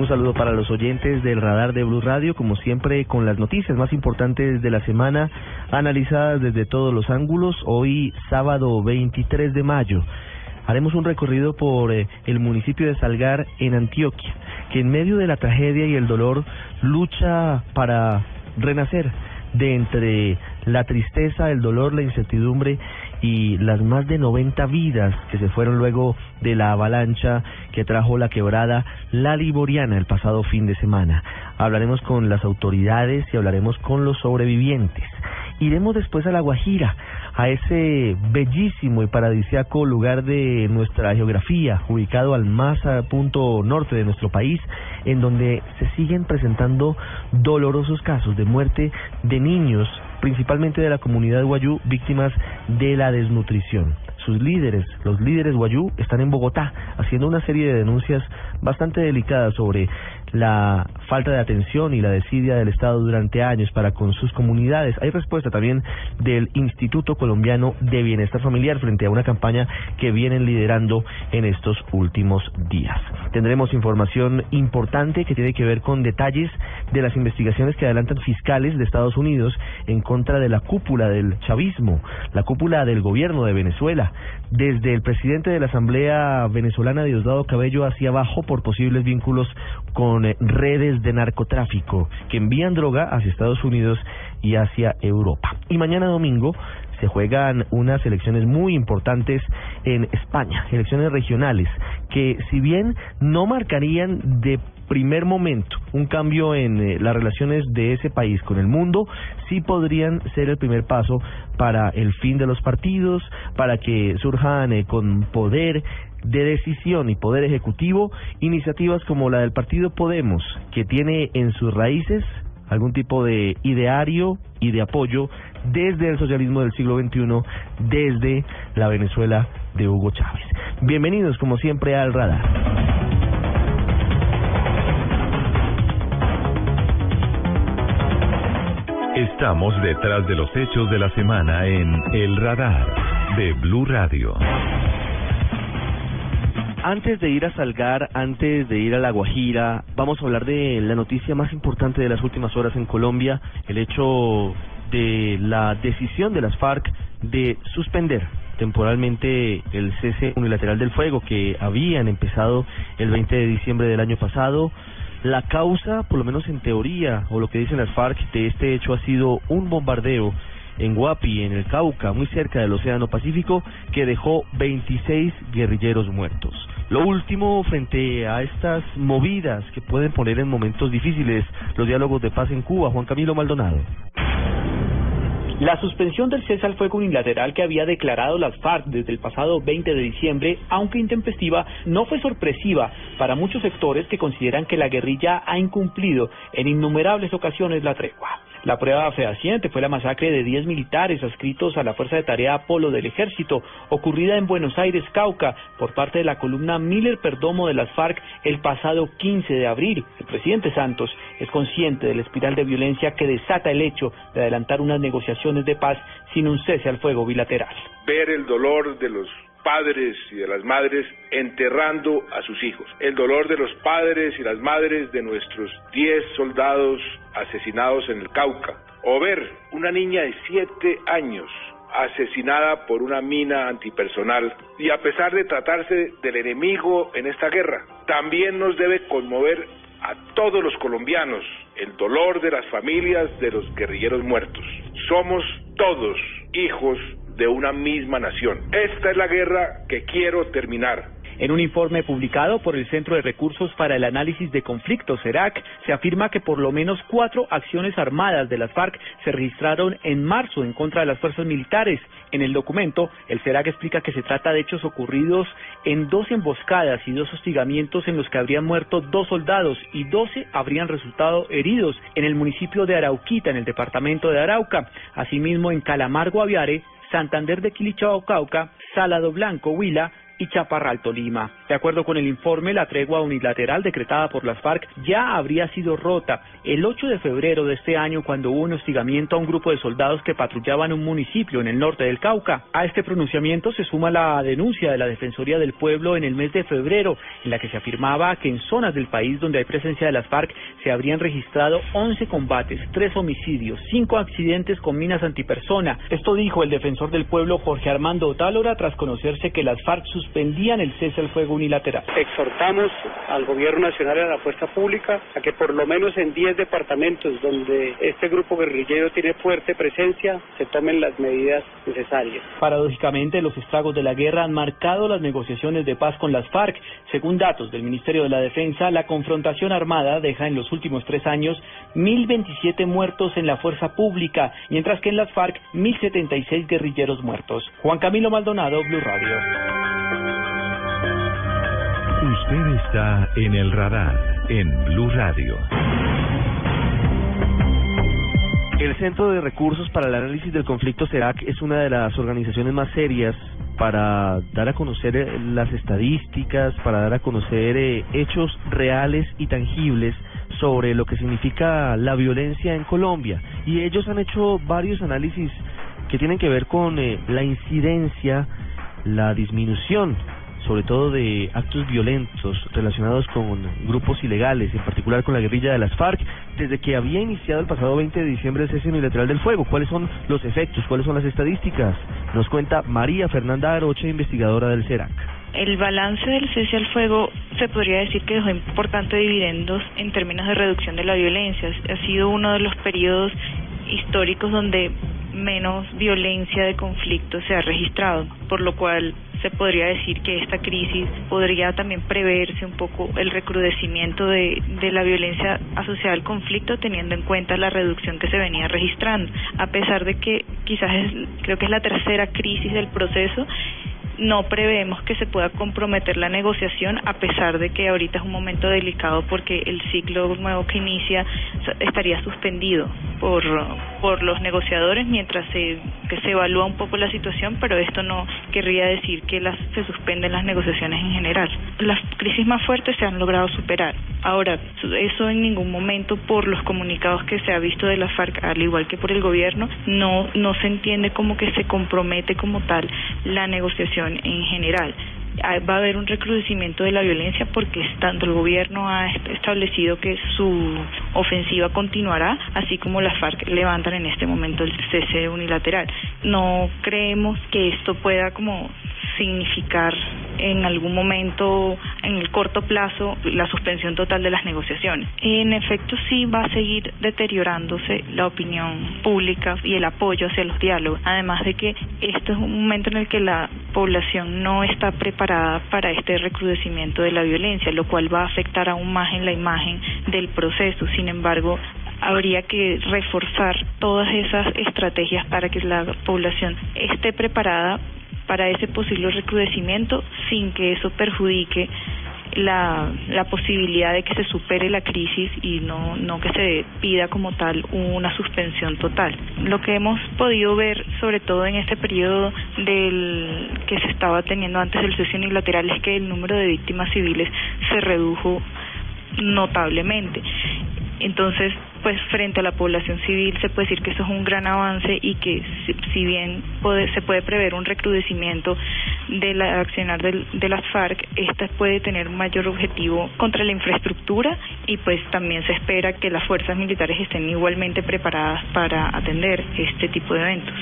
Un saludo para los oyentes del radar de Blue Radio, como siempre con las noticias más importantes de la semana, analizadas desde todos los ángulos. Hoy, sábado 23 de mayo, haremos un recorrido por eh, el municipio de Salgar, en Antioquia, que en medio de la tragedia y el dolor lucha para renacer de entre la tristeza, el dolor, la incertidumbre y las más de 90 vidas que se fueron luego de la avalancha que trajo la quebrada La Liboriana el pasado fin de semana. Hablaremos con las autoridades y hablaremos con los sobrevivientes. Iremos después a La Guajira, a ese bellísimo y paradisiaco lugar de nuestra geografía, ubicado al más punto norte de nuestro país, en donde se siguen presentando dolorosos casos de muerte de niños principalmente de la comunidad guayú, víctimas de la desnutrición. Sus líderes, los líderes guayú, están en Bogotá haciendo una serie de denuncias bastante delicadas sobre la falta de atención y la desidia del Estado durante años para con sus comunidades. Hay respuesta también del Instituto Colombiano de Bienestar Familiar frente a una campaña que vienen liderando en estos últimos días. Tendremos información importante que tiene que ver con detalles de las investigaciones que adelantan fiscales de Estados Unidos en contra de la cúpula del chavismo, la cúpula del gobierno de Venezuela, desde el presidente de la Asamblea venezolana Diosdado Cabello hacia abajo por posibles vínculos con eh, redes de narcotráfico que envían droga hacia Estados Unidos y hacia Europa. Y mañana domingo se juegan unas elecciones muy importantes en España, elecciones regionales, que si bien no marcarían de primer momento un cambio en eh, las relaciones de ese país con el mundo, sí podrían ser el primer paso para el fin de los partidos, para que surjan eh, con poder de decisión y poder ejecutivo iniciativas como la del partido Podemos, que tiene en sus raíces algún tipo de ideario y de apoyo desde el socialismo del siglo XXI, desde la Venezuela de Hugo Chávez. Bienvenidos como siempre al radar. Estamos detrás de los hechos de la semana en El Radar de Blue Radio. Antes de ir a Salgar, antes de ir a La Guajira, vamos a hablar de la noticia más importante de las últimas horas en Colombia, el hecho de la decisión de las FARC de suspender temporalmente el cese unilateral del fuego que habían empezado el 20 de diciembre del año pasado. La causa, por lo menos en teoría, o lo que dicen las FARC de este hecho ha sido un bombardeo en Guapi, en el Cauca, muy cerca del Océano Pacífico, que dejó 26 guerrilleros muertos. Lo último, frente a estas movidas que pueden poner en momentos difíciles los diálogos de paz en Cuba, Juan Camilo Maldonado. La suspensión del cese al fuego unilateral que había declarado las FARC desde el pasado 20 de diciembre, aunque intempestiva, no fue sorpresiva para muchos sectores que consideran que la guerrilla ha incumplido en innumerables ocasiones la tregua. La prueba fehaciente fue la masacre de 10 militares adscritos a la Fuerza de Tarea Apolo del Ejército, ocurrida en Buenos Aires, Cauca, por parte de la columna Miller Perdomo de las FARC el pasado 15 de abril. El presidente Santos es consciente de la espiral de violencia que desata el hecho de adelantar unas negociaciones de paz sin un cese al fuego bilateral. Ver el dolor de los padres y de las madres enterrando a sus hijos. El dolor de los padres y las madres de nuestros 10 soldados asesinados en el Cauca. O ver una niña de 7 años asesinada por una mina antipersonal. Y a pesar de tratarse del enemigo en esta guerra, también nos debe conmover a todos los colombianos el dolor de las familias de los guerrilleros muertos. Somos todos hijos de una misma nación. Esta es la guerra que quiero terminar. En un informe publicado por el Centro de Recursos para el Análisis de Conflictos, CERAC, se afirma que por lo menos cuatro acciones armadas de las FARC se registraron en marzo en contra de las fuerzas militares. En el documento, el CERAC explica que se trata de hechos ocurridos en dos emboscadas y dos hostigamientos en los que habrían muerto dos soldados y doce habrían resultado heridos en el municipio de Arauquita, en el departamento de Arauca. Asimismo, en Calamar, Guaviare, Santander de Quilichao, Cauca, Salado Blanco, Huila, y Chaparral, Tolima. De acuerdo con el informe, la tregua unilateral decretada por las FARC ya habría sido rota el 8 de febrero de este año cuando hubo un hostigamiento a un grupo de soldados que patrullaban un municipio en el norte del Cauca. A este pronunciamiento se suma la denuncia de la Defensoría del Pueblo en el mes de febrero, en la que se afirmaba que en zonas del país donde hay presencia de las FARC se habrían registrado 11 combates, 3 homicidios, 5 accidentes con minas antipersona. Esto dijo el defensor del pueblo Jorge Armando Otálora tras conocerse que las FARC suspendían el cese al fuego unilateral. Exhortamos al gobierno nacional y a la fuerza pública a que por lo menos en 10 departamentos donde este grupo guerrillero tiene fuerte presencia se tomen las medidas necesarias. Paradójicamente, los estragos de la guerra han marcado las negociaciones de paz con las FARC. Según datos del Ministerio de la Defensa, la confrontación armada deja en los últimos tres años 1.027 muertos en la fuerza pública, mientras que en las FARC 1.076 guerrilleros muertos. Juan Camilo Maldonado, Blue Radio. Usted está en el radar en Blue Radio. El Centro de Recursos para el Análisis del Conflicto CERAC es una de las organizaciones más serias para dar a conocer eh, las estadísticas, para dar a conocer eh, hechos reales y tangibles sobre lo que significa la violencia en Colombia. Y ellos han hecho varios análisis que tienen que ver con eh, la incidencia, la disminución sobre todo de actos violentos relacionados con grupos ilegales, en particular con la guerrilla de las FARC, desde que había iniciado el pasado 20 de diciembre el cese unilateral del fuego. ¿Cuáles son los efectos? ¿Cuáles son las estadísticas? Nos cuenta María Fernanda Aroche, investigadora del CERAC. El balance del cese al fuego se podría decir que dejó importantes dividendos en términos de reducción de la violencia. Ha sido uno de los periodos históricos donde menos violencia de conflicto se ha registrado, por lo cual se podría decir que esta crisis podría también preverse un poco el recrudecimiento de, de la violencia asociada al conflicto teniendo en cuenta la reducción que se venía registrando, a pesar de que quizás es, creo que es la tercera crisis del proceso no prevemos que se pueda comprometer la negociación a pesar de que ahorita es un momento delicado porque el ciclo nuevo que inicia estaría suspendido por por los negociadores mientras se se evalúa un poco la situación, pero esto no querría decir que las se suspenden las negociaciones en general. Las crisis más fuertes se han logrado superar. Ahora, eso en ningún momento por los comunicados que se ha visto de la FARC, al igual que por el gobierno, no no se entiende como que se compromete como tal la negociación en general va a haber un recrudecimiento de la violencia porque tanto el gobierno ha establecido que su ofensiva continuará, así como las FARC levantan en este momento el cese unilateral. No creemos que esto pueda como significar en algún momento, en el corto plazo, la suspensión total de las negociaciones. En efecto, sí va a seguir deteriorándose la opinión pública y el apoyo hacia los diálogos, además de que esto es un momento en el que la población no está preparada para este recrudecimiento de la violencia, lo cual va a afectar aún más en la imagen del proceso. Sin embargo, habría que reforzar todas esas estrategias para que la población esté preparada para ese posible recrudecimiento sin que eso perjudique la, la posibilidad de que se supere la crisis y no, no que se pida como tal una suspensión total. Lo que hemos podido ver, sobre todo en este periodo del que se estaba teniendo antes del cese unilateral, es que el número de víctimas civiles se redujo notablemente. Entonces, pues frente a la población civil se puede decir que eso es un gran avance y que si, bien se puede prever un recrudecimiento de la accionar de las FARC, esta puede tener un mayor objetivo contra la infraestructura y pues también se espera que las fuerzas militares estén igualmente preparadas para atender este tipo de eventos.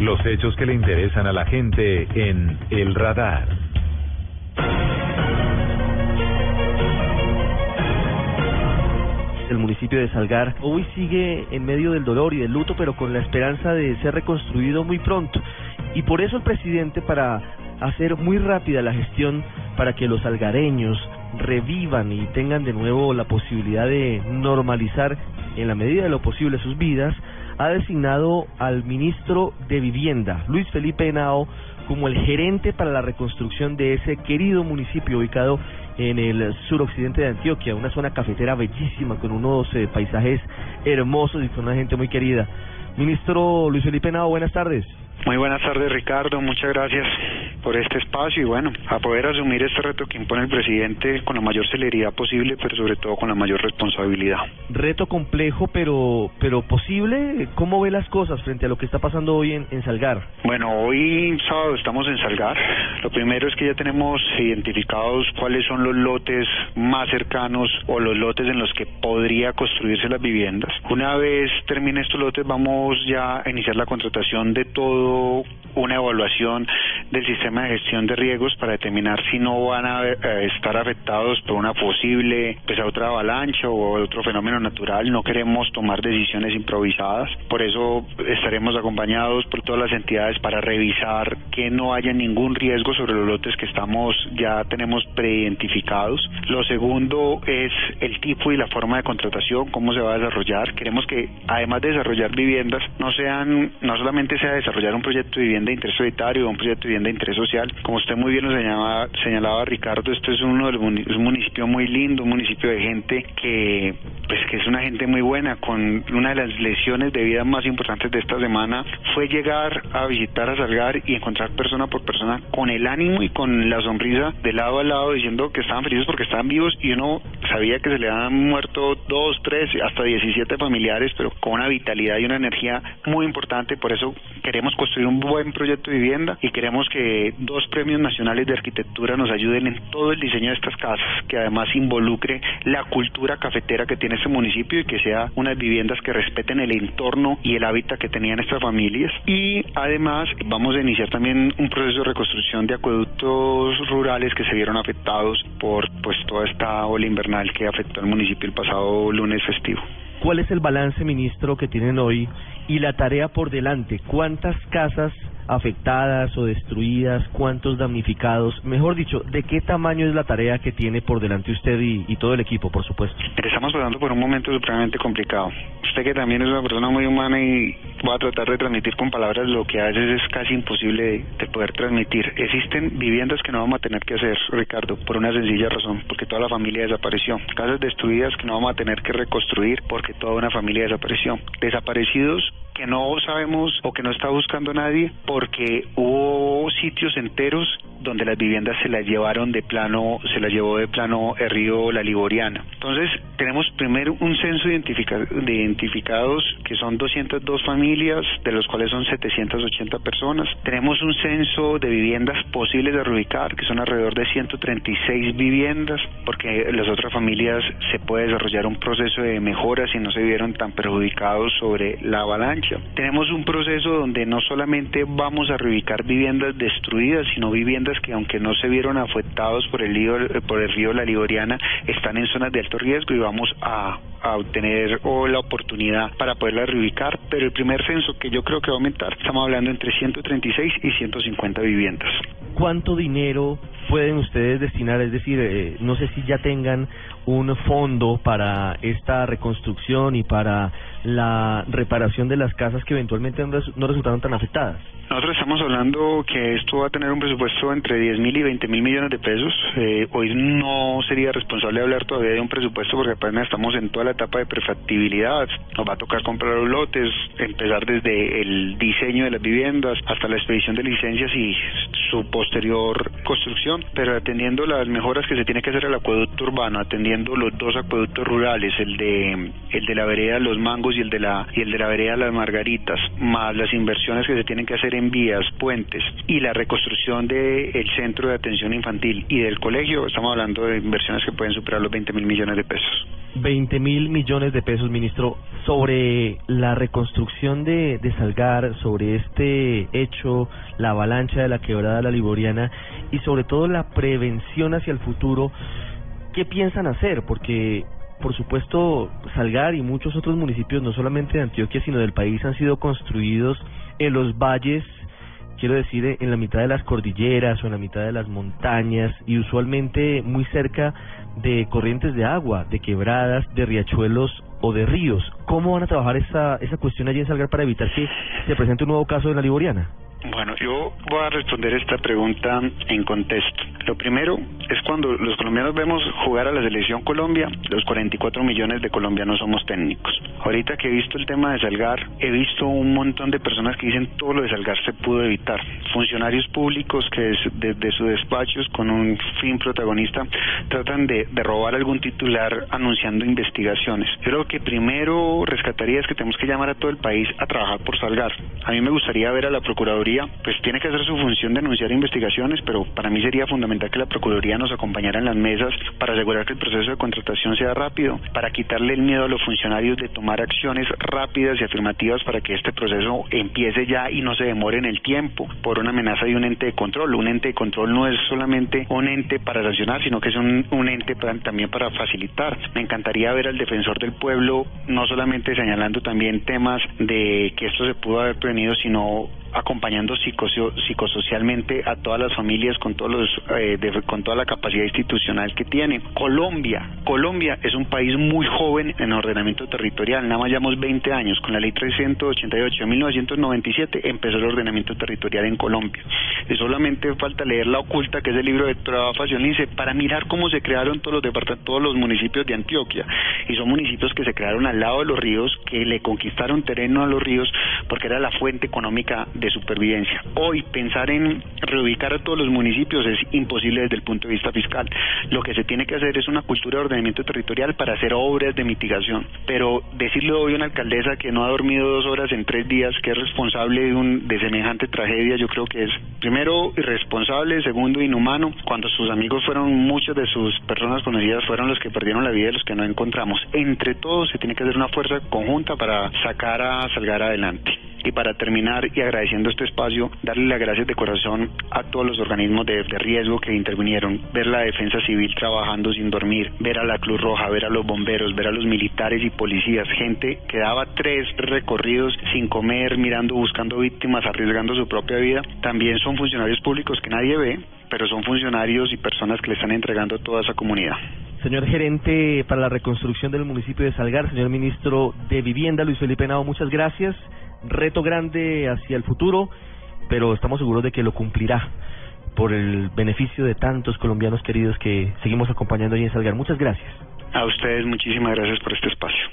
Los hechos que le interesan a la gente en El Radar. el municipio de Salgar, hoy sigue en medio del dolor y del luto, pero con la esperanza de ser reconstruido muy pronto. Y por eso el presidente, para hacer muy rápida la gestión para que los salgareños revivan y tengan de nuevo la posibilidad de normalizar en la medida de lo posible sus vidas, ha designado al ministro de Vivienda, Luis Felipe Henao, como el gerente para la reconstrucción de ese querido municipio ubicado en el suroccidente de Antioquia, una zona cafetera bellísima con unos eh, paisajes hermosos y con una gente muy querida. Ministro Luis Felipe Henao, buenas tardes. Muy buenas tardes, Ricardo. Muchas gracias por este espacio y bueno, a poder asumir este reto que impone el presidente con la mayor celeridad posible, pero sobre todo con la mayor responsabilidad. Reto complejo, pero pero posible. ¿Cómo ve las cosas frente a lo que está pasando hoy en, en Salgar? Bueno, hoy sábado estamos en Salgar. Lo primero es que ya tenemos identificados cuáles son los lotes más cercanos o los lotes en los que podría construirse las viviendas. Una vez termine estos lotes, vamos ya a iniciar la contratación de todo una evaluación del sistema de gestión de riesgos para determinar si no van a eh, estar afectados por una posible, pues otra avalancha o otro fenómeno natural. No queremos tomar decisiones improvisadas. Por eso estaremos acompañados por todas las entidades para revisar que no haya ningún riesgo sobre los lotes que estamos ya tenemos preidentificados. Lo segundo es el tipo y la forma de contratación, cómo se va a desarrollar. Queremos que además de desarrollar viviendas, no sean, no solamente sea desarrollar un proyecto de vivienda de interés solitario un proyecto de vivienda de interés social. Como usted muy bien lo señalaba, señalaba Ricardo, esto es uno de los un municipio muy lindo, un municipio de gente que pues que es una gente muy buena, con una de las lesiones de vida más importantes de esta semana fue llegar a visitar a Salgar y encontrar persona por persona con el ánimo y con la sonrisa de lado a lado diciendo que estaban felices porque estaban vivos y uno sabía que se le habían muerto dos, tres, hasta 17 familiares, pero con una vitalidad y una energía muy importante, por eso queremos construir un buen proyecto de vivienda y queremos que dos premios nacionales de arquitectura nos ayuden en todo el diseño de estas casas, que además involucre la cultura cafetera que tiene este municipio y que sea unas viviendas que respeten el entorno y el hábitat que tenían estas familias. Y además vamos a iniciar también un proceso de reconstrucción de acueductos rurales que se vieron afectados por pues toda esta ola invernal que afectó al municipio el pasado lunes festivo. ¿Cuál es el balance, ministro, que tienen hoy y la tarea por delante? ¿Cuántas casas afectadas o destruidas, cuántos damnificados, mejor dicho, ¿de qué tamaño es la tarea que tiene por delante usted y, todo el equipo, por supuesto? Estamos pasando por un momento supremamente complicado. Usted que también es una persona muy humana y va a tratar de transmitir con palabras lo que a veces es casi imposible de, poder transmitir. Existen viviendas que no vamos a tener que hacer, Ricardo, por una sencilla razón, porque toda la familia desapareció. Casas destruidas que no vamos a tener que reconstruir porque toda una familia desapareció. Desaparecidos que no sabemos o que no está buscando nadie porque hubo sitios enteros donde las viviendas se las llevaron de plano, se las llevó de plano el río La Liboriana. Entonces, tenemos primero un censo de identificados que son 202 familias, de los cuales son 780 personas. Tenemos un censo de viviendas posibles de reubicar, que son alrededor de 136 viviendas, porque las otras familias se puede desarrollar un proceso de mejora si no se vieron tan perjudicados sobre la avalancha tenemos un proceso donde no solamente vamos a reubicar viviendas destruidas, sino viviendas que aunque no se vieron afectados por el río, por el río La Liboriana, están en zonas de alto riesgo y vamos a, obtener la oportunidad para poderlas reubicar. Pero el primer censo que yo creo que va a aumentar, estamos hablando entre 136 y 150 viviendas. ¿Cuánto dinero pueden ustedes destinar? Es decir, eh, no sé si ya tengan un fondo para esta reconstrucción y para la reparación de las casas que eventualmente no resultaron tan afectadas. Nosotros estamos hablando que esto va a tener un presupuesto entre 10 mil y 20 mil millones de pesos. Eh, hoy no sería responsable hablar todavía de un presupuesto porque apenas estamos en toda la etapa de prefactibilidad. Nos va a tocar comprar los lotes, empezar desde el diseño de las viviendas hasta la expedición de licencias y su posterior construcción, pero atendiendo las mejoras que se tiene que hacer al acueducto urbano, atendiendo los dos acueductos rurales, el de el de la vereda Los Mangos y el de la y el de la vereda Las Margaritas, más las inversiones que se tienen que hacer en vías, puentes y la reconstrucción del centro de atención infantil y del colegio, estamos hablando de inversiones que pueden superar los 20 mil millones de pesos. 20 mil millones de pesos, ministro, sobre la reconstrucción de, de Salgar, sobre este hecho, la avalancha de la quebrada La Liboriana y sobre todo la prevención hacia el futuro, ¿qué piensan hacer? Porque por supuesto, Salgar y muchos otros municipios, no solamente de Antioquia, sino del país, han sido construidos en los valles, quiero decir, en la mitad de las cordilleras o en la mitad de las montañas y usualmente muy cerca de corrientes de agua, de quebradas, de riachuelos o de ríos. ¿Cómo van a trabajar esa, esa cuestión allí en Salgar para evitar que se presente un nuevo caso de la Liboriana? Bueno, yo voy a responder esta pregunta en contexto. Lo primero es cuando los colombianos vemos jugar a la selección Colombia, los 44 millones de colombianos somos técnicos. Ahorita que he visto el tema de Salgar, he visto un montón de personas que dicen todo lo de Salgar se pudo evitar. Funcionarios públicos que desde sus despachos con un fin protagonista tratan de, robar algún titular anunciando investigaciones. Yo creo que primero rescataría es que tenemos que llamar a todo el país a trabajar por Salgar. A mí me gustaría ver a la Procuraduría pues tiene que hacer su función de anunciar investigaciones, pero para mí sería fundamental que la Procuraduría nos acompañara en las mesas para asegurar que el proceso de contratación sea rápido, para quitarle el miedo a los funcionarios de tomar acciones rápidas y afirmativas para que este proceso empiece ya y no se demore en el tiempo por una amenaza de un ente de control. Un ente de control no es solamente un ente para sancionar, sino que es un, un ente también para facilitar. Me encantaría ver al defensor del pueblo no solamente señalando también temas de que esto se pudo haber prevenido, sino acompañando psicosocialmente a todas las familias con todos los eh, con toda la capacidad institucional que tiene. Colombia, Colombia es un país muy joven en ordenamiento territorial, nada más llevamos 20 años, con la ley 388 de 1997 empezó el ordenamiento territorial en Colombia. Y solamente falta leer La Oculta, que es el libro de Trabajo dice para mirar cómo se crearon todos los departamentos, todos los municipios de Antioquia. Y son municipios que se crearon al lado de los ríos, que le conquistaron terreno a los ríos porque era la fuente económica de supervivencia. Hoy pensar en reubicar a todos los municipios es imposible desde el punto de vista fiscal. Lo que se tiene que hacer es una cultura de ordenamiento territorial para hacer obras de mitigación. Pero decirle hoy a una alcaldesa que no ha dormido dos horas en tres días, que es responsable de, un, de semejante tragedia, yo creo que es primero irresponsable, segundo inhumano, cuando sus amigos fueron, muchas de sus personas conocidas fueron los que perdieron la vida y los que no encontramos. Entre todos se tiene que hacer una fuerza conjunta para sacar a Salgar adelante. Y para terminar y agradeciendo este espacio, darle las gracias de corazón a todos los organismos de, riesgo que intervinieron, ver la defensa civil trabajando sin dormir, ver a la Cruz Roja, ver a los bomberos, ver a los militares y policías, gente que daba tres recorridos sin comer, mirando, buscando víctimas, arriesgando su propia vida, también son funcionarios públicos que nadie ve, pero son funcionarios y personas que le están entregando a toda esa comunidad. Señor gerente para la reconstrucción del municipio de Salgar, señor ministro de Vivienda, Luis Felipe Nao, muchas gracias reto grande hacia el futuro, pero estamos seguros de que lo cumplirá por el beneficio de tantos colombianos queridos que seguimos acompañando ahí en Salgar. Muchas gracias. A ustedes muchísimas gracias por este espacio.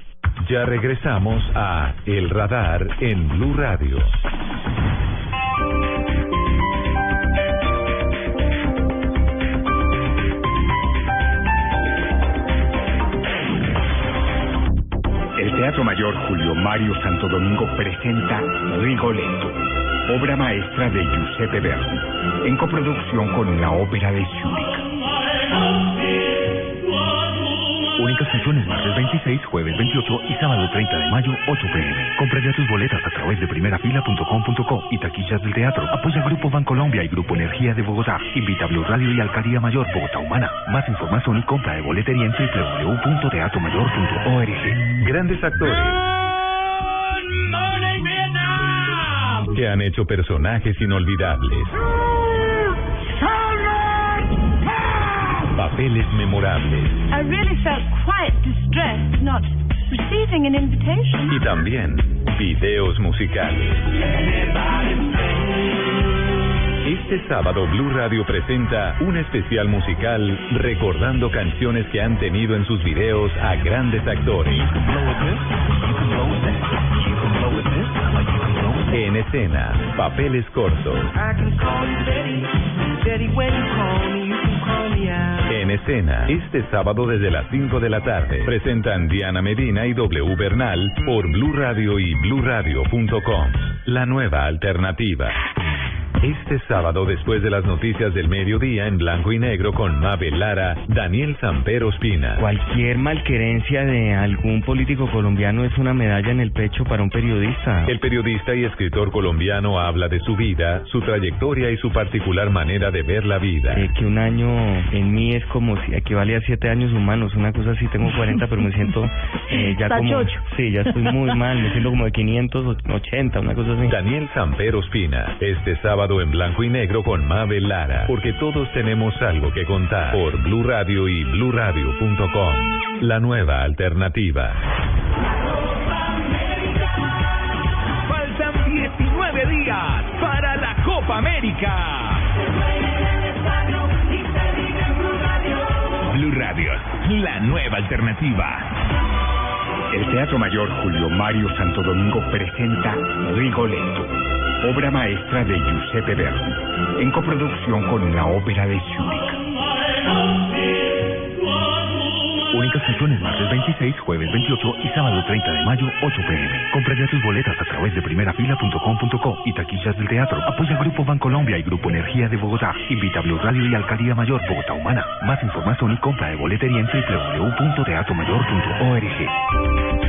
Ya regresamos a El Radar en Blue Radio. Teatro Mayor Julio Mario Santo Domingo presenta Rigoletto, obra maestra de Giuseppe Verdi, en coproducción con la Ópera de Zúrich. Únicas funciones martes 26, jueves 28 y sábado 30 de mayo, 8 pm. Compra ya tus boletas a través de primerafila.com.co y taquillas del teatro. Apoya Grupo Bancolombia y Grupo Energía de Bogotá. Invita a Blue Radio y Alcaldía Mayor Bogotá Humana. Más información y compra de boletería en www.teatromayor.org. Grandes actores. Que han hecho personajes inolvidables. Papeles memorables. I really felt quite distressed not receiving an invitation. Y también videos musicales. Este sábado Blue Radio presenta un especial musical recordando canciones que han tenido en sus videos a grandes actores. En escena, papeles cortos. En escena, este sábado desde las 5 de la tarde, presentan Diana Medina y W Bernal por Blue Radio y BlueRadio.com. La nueva alternativa. Este sábado, después de las noticias del mediodía en blanco y negro con Mabel Lara, Daniel Sampero Espina. Cualquier malquerencia de algún político colombiano es una medalla en el pecho para un periodista. El periodista y escritor colombiano habla de su vida, su trayectoria y su particular manera de ver la vida. Eh, que un año en mí es como si equivale a siete años humanos, una cosa así, tengo 40, pero me siento eh, ya como... Tachocho. Sí, ya estoy muy mal, me siento como de 580, una cosa así. Daniel Sampero Espina, este sábado en blanco y negro con Mabel Lara, porque todos tenemos algo que contar por Blue Radio y bluradio.com. La nueva alternativa. Faltan 19 días para la Copa América. Blue Radio, la nueva alternativa. El Teatro Mayor Julio Mario Santo Domingo presenta Rigoletto, obra maestra de Giuseppe Verdi, en coproducción con la Ópera de Zúrich. Únicas funciones martes 26, jueves 28 y sábado 30 de mayo, 8 pm. Compra ya tus boletas a través de primerafila.com.co y taquillas del teatro. Apoya Grupo Bancolombia y Grupo Energía de Bogotá. Invita a Blue Radio y Alcaldía Mayor Bogotá Humana. Más información y compra de boletería en www.teatromayor.org.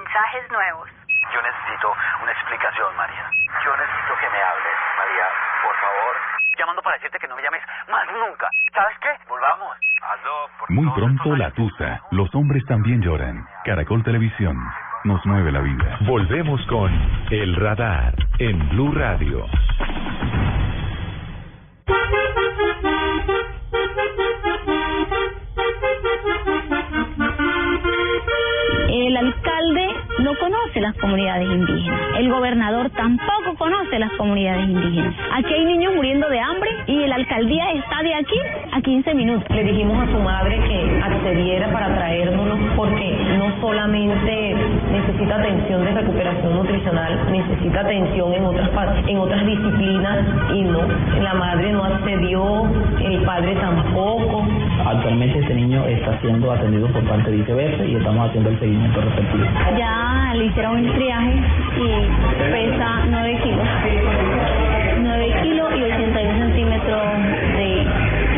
mensajes nuevos. Yo necesito una explicación, María. Yo necesito que me hables, María, por favor. Llamando para decirte que no me llames más nunca. ¿Sabes qué? Volvamos. Aló, por Muy pronto la tusa. Los hombres también lloran. Caracol Televisión. Nos mueve la vida. Volvemos con El Radar en Blue Radio. No conoce las comunidades indígenas. El gobernador tampoco conoce las comunidades indígenas. Aquí hay niños muriendo de hambre y la alcaldía está de aquí a 15 minutos. Le dijimos a su madre que accediera para traérnoslos porque no solamente necesita atención de recuperación nutricional, necesita atención en otras en otras disciplinas y no, la madre no accedió, el padre tampoco. Actualmente este niño está siendo atendido por parte de ICBF y estamos haciendo el seguimiento respectivo. Ya le hicieron el triaje y pesa 9 kilos. 9 kilos y 81 centímetros de,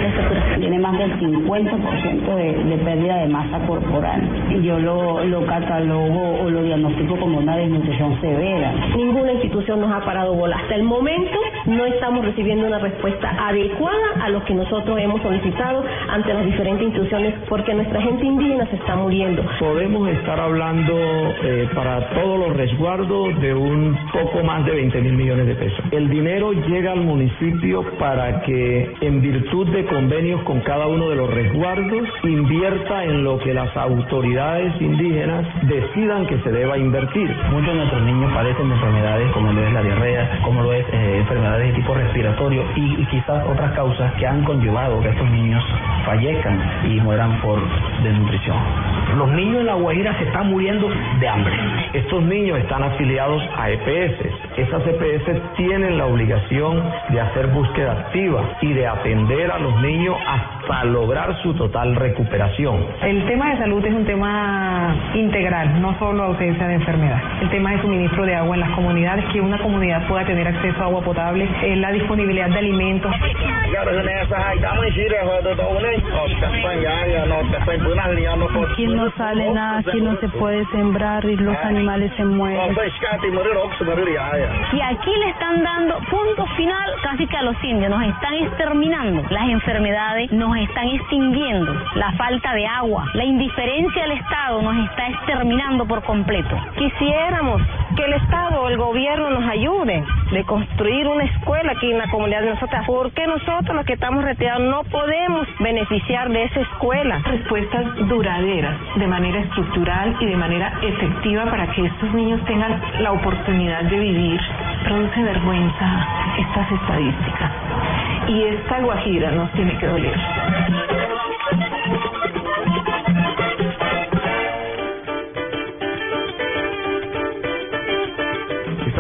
de estatura. Tiene más del 50% de, de pérdida de masa corporal. Y yo lo, lo catalogo o lo diagnostico como una desnutrición severa. Ninguna institución nos ha parado bola. Hasta el momento no estamos recibiendo una respuesta adecuada a lo que nosotros hemos solicitado ante las diferentes instituciones porque nuestra gente indígena se está muriendo. Podemos estar hablando eh, para todos los resguardos de un poco más de 20 mil millones de pesos. El dinero llega al municipio para que, en virtud de convenios con cada uno de los resguardos, invierta en lo que las autoridades indígenas decidan que se deba invertir. Muchos de nuestros niños padecen de enfermedades como lo es la diarrea, como lo es eh, enfermedades de tipo respiratorio y, y quizás otras causas que han conllevado que estos niños fallezcan y mueran por desnutrición. Los niños en La Guajira se están muriendo de hambre. Estos niños están afiliados a EPS. Esas EPS tienen la obligación de hacer búsqueda activa y de atender a los niños hasta lograr su total recuperación. El tema de salud es un tema integral, no solo ausencia de enfermedad. El tema de suministro de agua en las comunidades, que una comunidad pueda tener acceso a agua potable, eh, la disponibilidad de alimentos. Aquí no sale nada, aquí no se puede sembrar y los animales se mueren. Y aquí le están dando punto final casi que a los indios, nos están exterminando. Las enfermedades nos están extinguiendo. La falta de agua, la indiferencia del Estado nos está exterminando por completo. Quisiéramos que el Estado o el gobierno nos ayude de construir una escuela aquí en la comunidad de nosotras, porque nosotros los que estamos retirados no podemos beneficiar de esa escuela. Respuestas duraderas, de manera estructural y de manera efectiva para que estos niños tengan la oportunidad de vivir. Produce vergüenza estas estadísticas. Y esta guajira nos tiene que doler.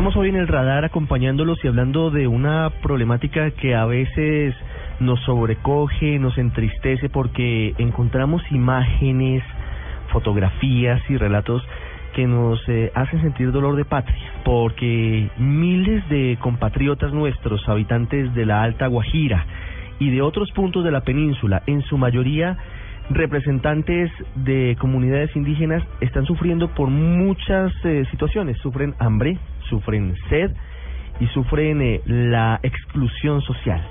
Estamos hoy en el radar acompañándolos y hablando de una problemática que a veces nos sobrecoge, nos entristece porque encontramos imágenes, fotografías y relatos que nos eh, hacen sentir dolor de patria, porque miles de compatriotas nuestros, habitantes de la Alta Guajira y de otros puntos de la península, en su mayoría representantes de comunidades indígenas, están sufriendo por muchas eh, situaciones, sufren hambre, sufren sed y sufren eh, la exclusión social.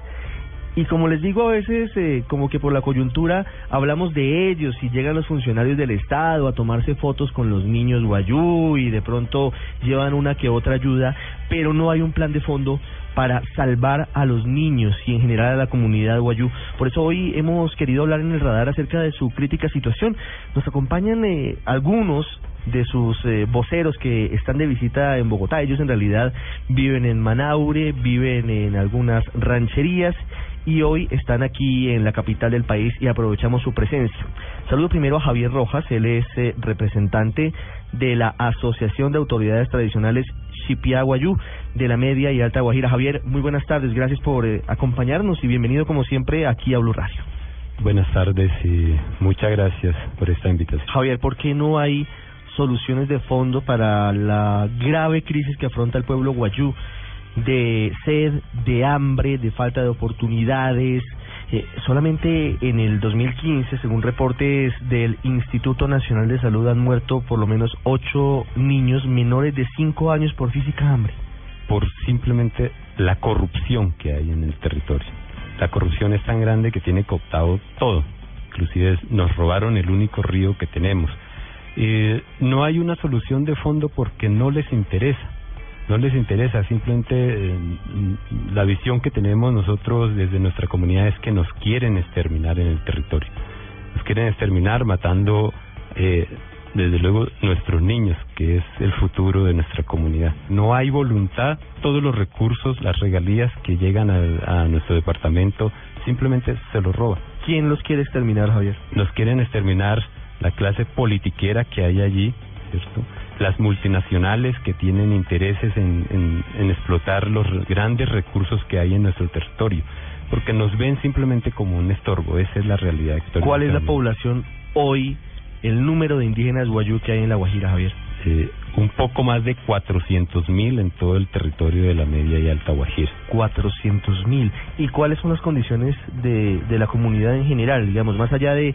Y como les digo, a veces, eh, como que por la coyuntura, hablamos de ellos y llegan los funcionarios del Estado a tomarse fotos con los niños guayú y de pronto llevan una que otra ayuda, pero no hay un plan de fondo para salvar a los niños y en general a la comunidad guayú. Por eso hoy hemos querido hablar en el radar acerca de su crítica situación. Nos acompañan eh, algunos de sus eh, voceros que están de visita en Bogotá. Ellos en realidad viven en Manaure, viven en algunas rancherías y hoy están aquí en la capital del país y aprovechamos su presencia. Saludo primero a Javier Rojas, él es eh, representante de la Asociación de Autoridades Tradicionales Chipiaguayú de la Media y Alta Guajira. Javier, muy buenas tardes, gracias por eh, acompañarnos y bienvenido como siempre aquí a Blue Radio. Buenas tardes y muchas gracias por esta invitación. Javier, ¿por qué no hay soluciones de fondo para la grave crisis que afronta el pueblo guayú de sed, de hambre, de falta de oportunidades. Eh, solamente en el 2015, según reportes del Instituto Nacional de Salud, han muerto por lo menos ocho niños menores de cinco años por física hambre. Por simplemente la corrupción que hay en el territorio. La corrupción es tan grande que tiene cooptado todo. Inclusive nos robaron el único río que tenemos. Eh, no hay una solución de fondo porque no les interesa. No les interesa, simplemente eh, la visión que tenemos nosotros desde nuestra comunidad es que nos quieren exterminar en el territorio. Nos quieren exterminar matando, eh, desde luego, nuestros niños, que es el futuro de nuestra comunidad. No hay voluntad, todos los recursos, las regalías que llegan a, a nuestro departamento, simplemente se los roban. ¿Quién los quiere exterminar, Javier? Nos quieren exterminar la clase politiquera que hay allí, ¿cierto? Las multinacionales que tienen intereses en, en, en, explotar los grandes recursos que hay en nuestro territorio, porque nos ven simplemente como un estorbo, esa es la realidad. ¿Cuál es la población hoy, el número de indígenas guayú que hay en la Guajira, Javier? Eh, un poco más de 400 mil en todo el territorio de la media y alta Guajira. 400 mil. ¿Y cuáles son las condiciones de, de la comunidad en general? Digamos, más allá de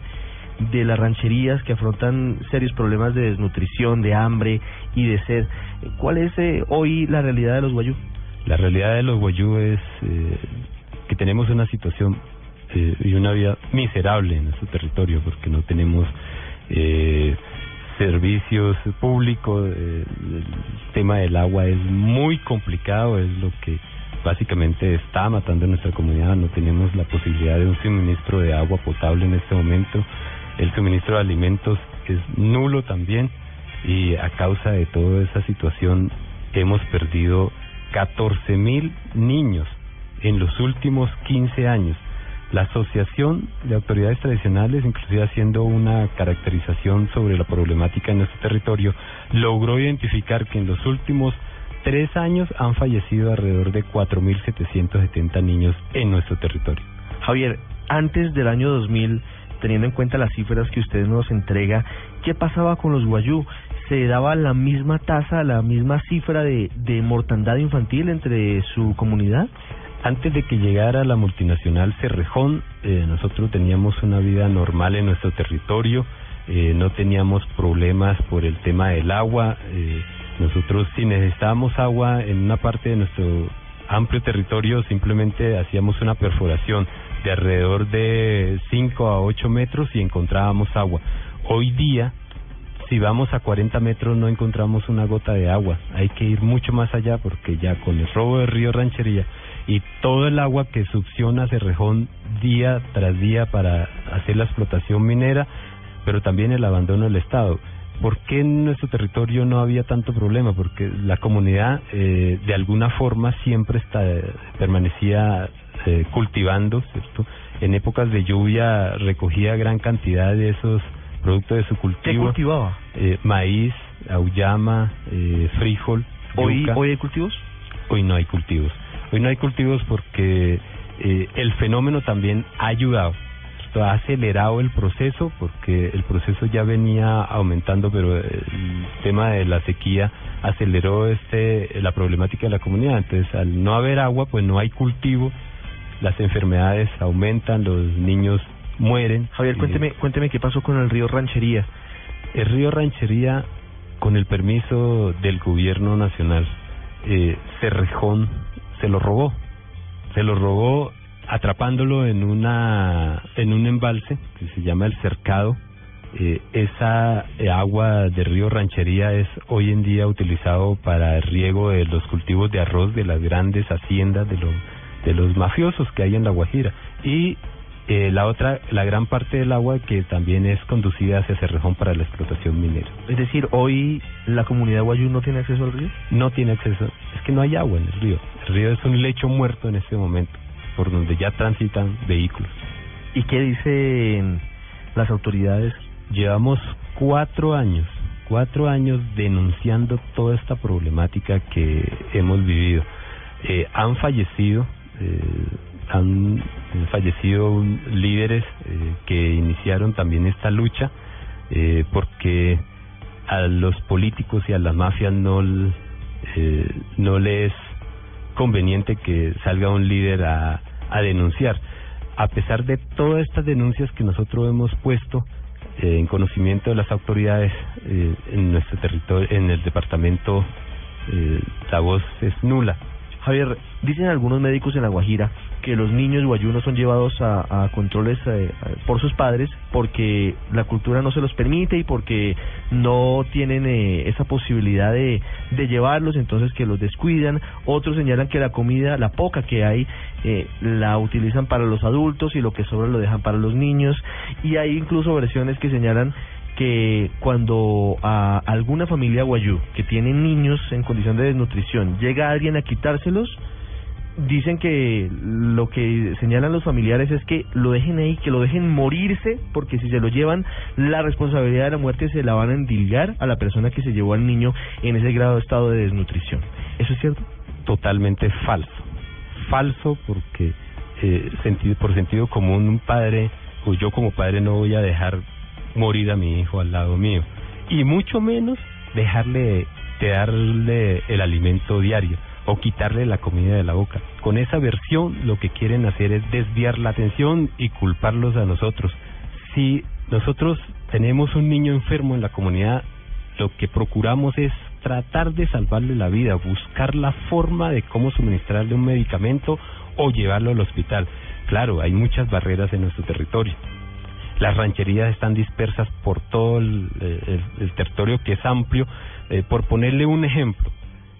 de las rancherías que afrontan serios problemas de desnutrición, de hambre y de sed. ¿Cuál es eh, hoy la realidad de los guayú? La realidad de los guayú es eh, que tenemos una situación eh, y una vida miserable en nuestro territorio porque no tenemos eh, servicios públicos, eh, el tema del agua es muy complicado, es lo que básicamente está matando a nuestra comunidad, no tenemos la posibilidad de un suministro de agua potable en este momento, el suministro de alimentos es nulo también y a causa de toda esa situación hemos perdido 14 mil niños en los últimos 15 años. La Asociación de Autoridades Tradicionales, inclusive haciendo una caracterización sobre la problemática en nuestro territorio, logró identificar que en los últimos tres años han fallecido alrededor de 4.770 niños en nuestro territorio. Javier, antes del año 2000, teniendo en cuenta las cifras que usted nos entrega, ¿qué pasaba con los guayú? ¿Se daba la misma tasa, la misma cifra de, mortandad infantil entre su comunidad? Antes de que llegara la multinacional Cerrejón, eh, nosotros teníamos una vida normal en nuestro territorio, eh, no teníamos problemas por el tema del agua. Eh, nosotros si necesitábamos agua en una parte de nuestro amplio territorio, simplemente hacíamos una perforación de alrededor de 5 a 8 metros y encontrábamos agua. Hoy día, si vamos a 40 metros no encontramos una gota de agua. Hay que ir mucho más allá porque ya con el robo del río Ranchería y todo el agua que succiona Cerrejón día tras día para hacer la explotación minera, pero también el abandono del Estado. ¿Por qué en nuestro territorio no había tanto problema? Porque la comunidad eh, de alguna forma siempre está, permanecía eh, cultivando, ¿cierto? En épocas de lluvia recogía gran cantidad de esos productos de su cultivo. ¿Qué cultivaba? Eh, maíz, auyama, eh, frijol. ¿Hoy, yuca. ¿Hoy hay cultivos? Hoy no hay cultivos. Hoy no hay cultivos porque eh, el fenómeno también ha ayudado. Esto ha acelerado el proceso porque el proceso ya venía aumentando, pero el tema de la sequía aceleró este la problemática de la comunidad. Entonces, al no haber agua, pues no hay cultivo, las enfermedades aumentan, los niños mueren. Javier, cuénteme, cuénteme qué pasó con el río Ranchería. el río Ranchería, con el permiso del gobierno nacional, eh, Cerrejón se lo robó. Se lo robó atrapándolo en una en un embalse que se llama el Cercado. Eh, esa eh, agua de río Ranchería es hoy en día utilizado para el riego de los cultivos de arroz de las grandes haciendas de los de los mafiosos que hay en la Guajira y eh, la otra la gran parte del agua que también es conducida hacia Cerrejón para la explotación minera. Es decir, hoy la comunidad guayú no tiene acceso al río. No tiene acceso, es que no hay agua en el río. El río es un lecho muerto en este momento, por donde ya transitan vehículos. ¿Y qué dicen las autoridades? Llevamos cuatro años, cuatro años denunciando toda esta problemática que hemos vivido. Eh, han fallecido, han fallecido líderes eh, que iniciaron también esta lucha, eh, porque a los políticos y a las mafias no, eh, no les es conveniente que salga un líder a, denunciar. A pesar de todas estas denuncias que nosotros hemos puesto eh, en conocimiento de las autoridades eh, en nuestro territorio, en el departamento, eh, la voz es nula. Javier, dicen algunos médicos en La Guajira que los niños guayunos son llevados a, a controles eh, por sus padres porque la cultura no se los permite y porque no tienen eh, esa posibilidad de, de llevarlos, entonces que los descuidan. Otros señalan que la comida, la poca que hay, eh, la utilizan para los adultos y lo que sobra lo dejan para los niños. Y hay incluso versiones que señalan que cuando a alguna familia guayú que tiene niños en condición de desnutrición llega alguien a quitárselos, dicen que lo que señalan los familiares es que lo dejen ahí, que lo dejen morirse, porque si se lo llevan, la responsabilidad de la muerte se la van a endilgar a la persona que se llevó al niño en ese grado de estado de desnutrición. ¿Eso es cierto? Totalmente falso. Falso porque eh, sentido, por sentido común un padre, o yo como padre no voy a dejar morir a mi hijo al lado mío. Y mucho menos dejarle de darle el alimento diario o quitarle la comida de la boca. Con esa versión lo que quieren hacer es desviar la atención y culparlos a nosotros. Si nosotros tenemos un niño enfermo en la comunidad, lo que procuramos es tratar de salvarle la vida, buscar la forma de cómo suministrarle un medicamento o llevarlo al hospital. Claro, hay muchas barreras en nuestro territorio. Las rancherías están dispersas por todo el, territorio que es amplio. Eh, por ponerle un ejemplo,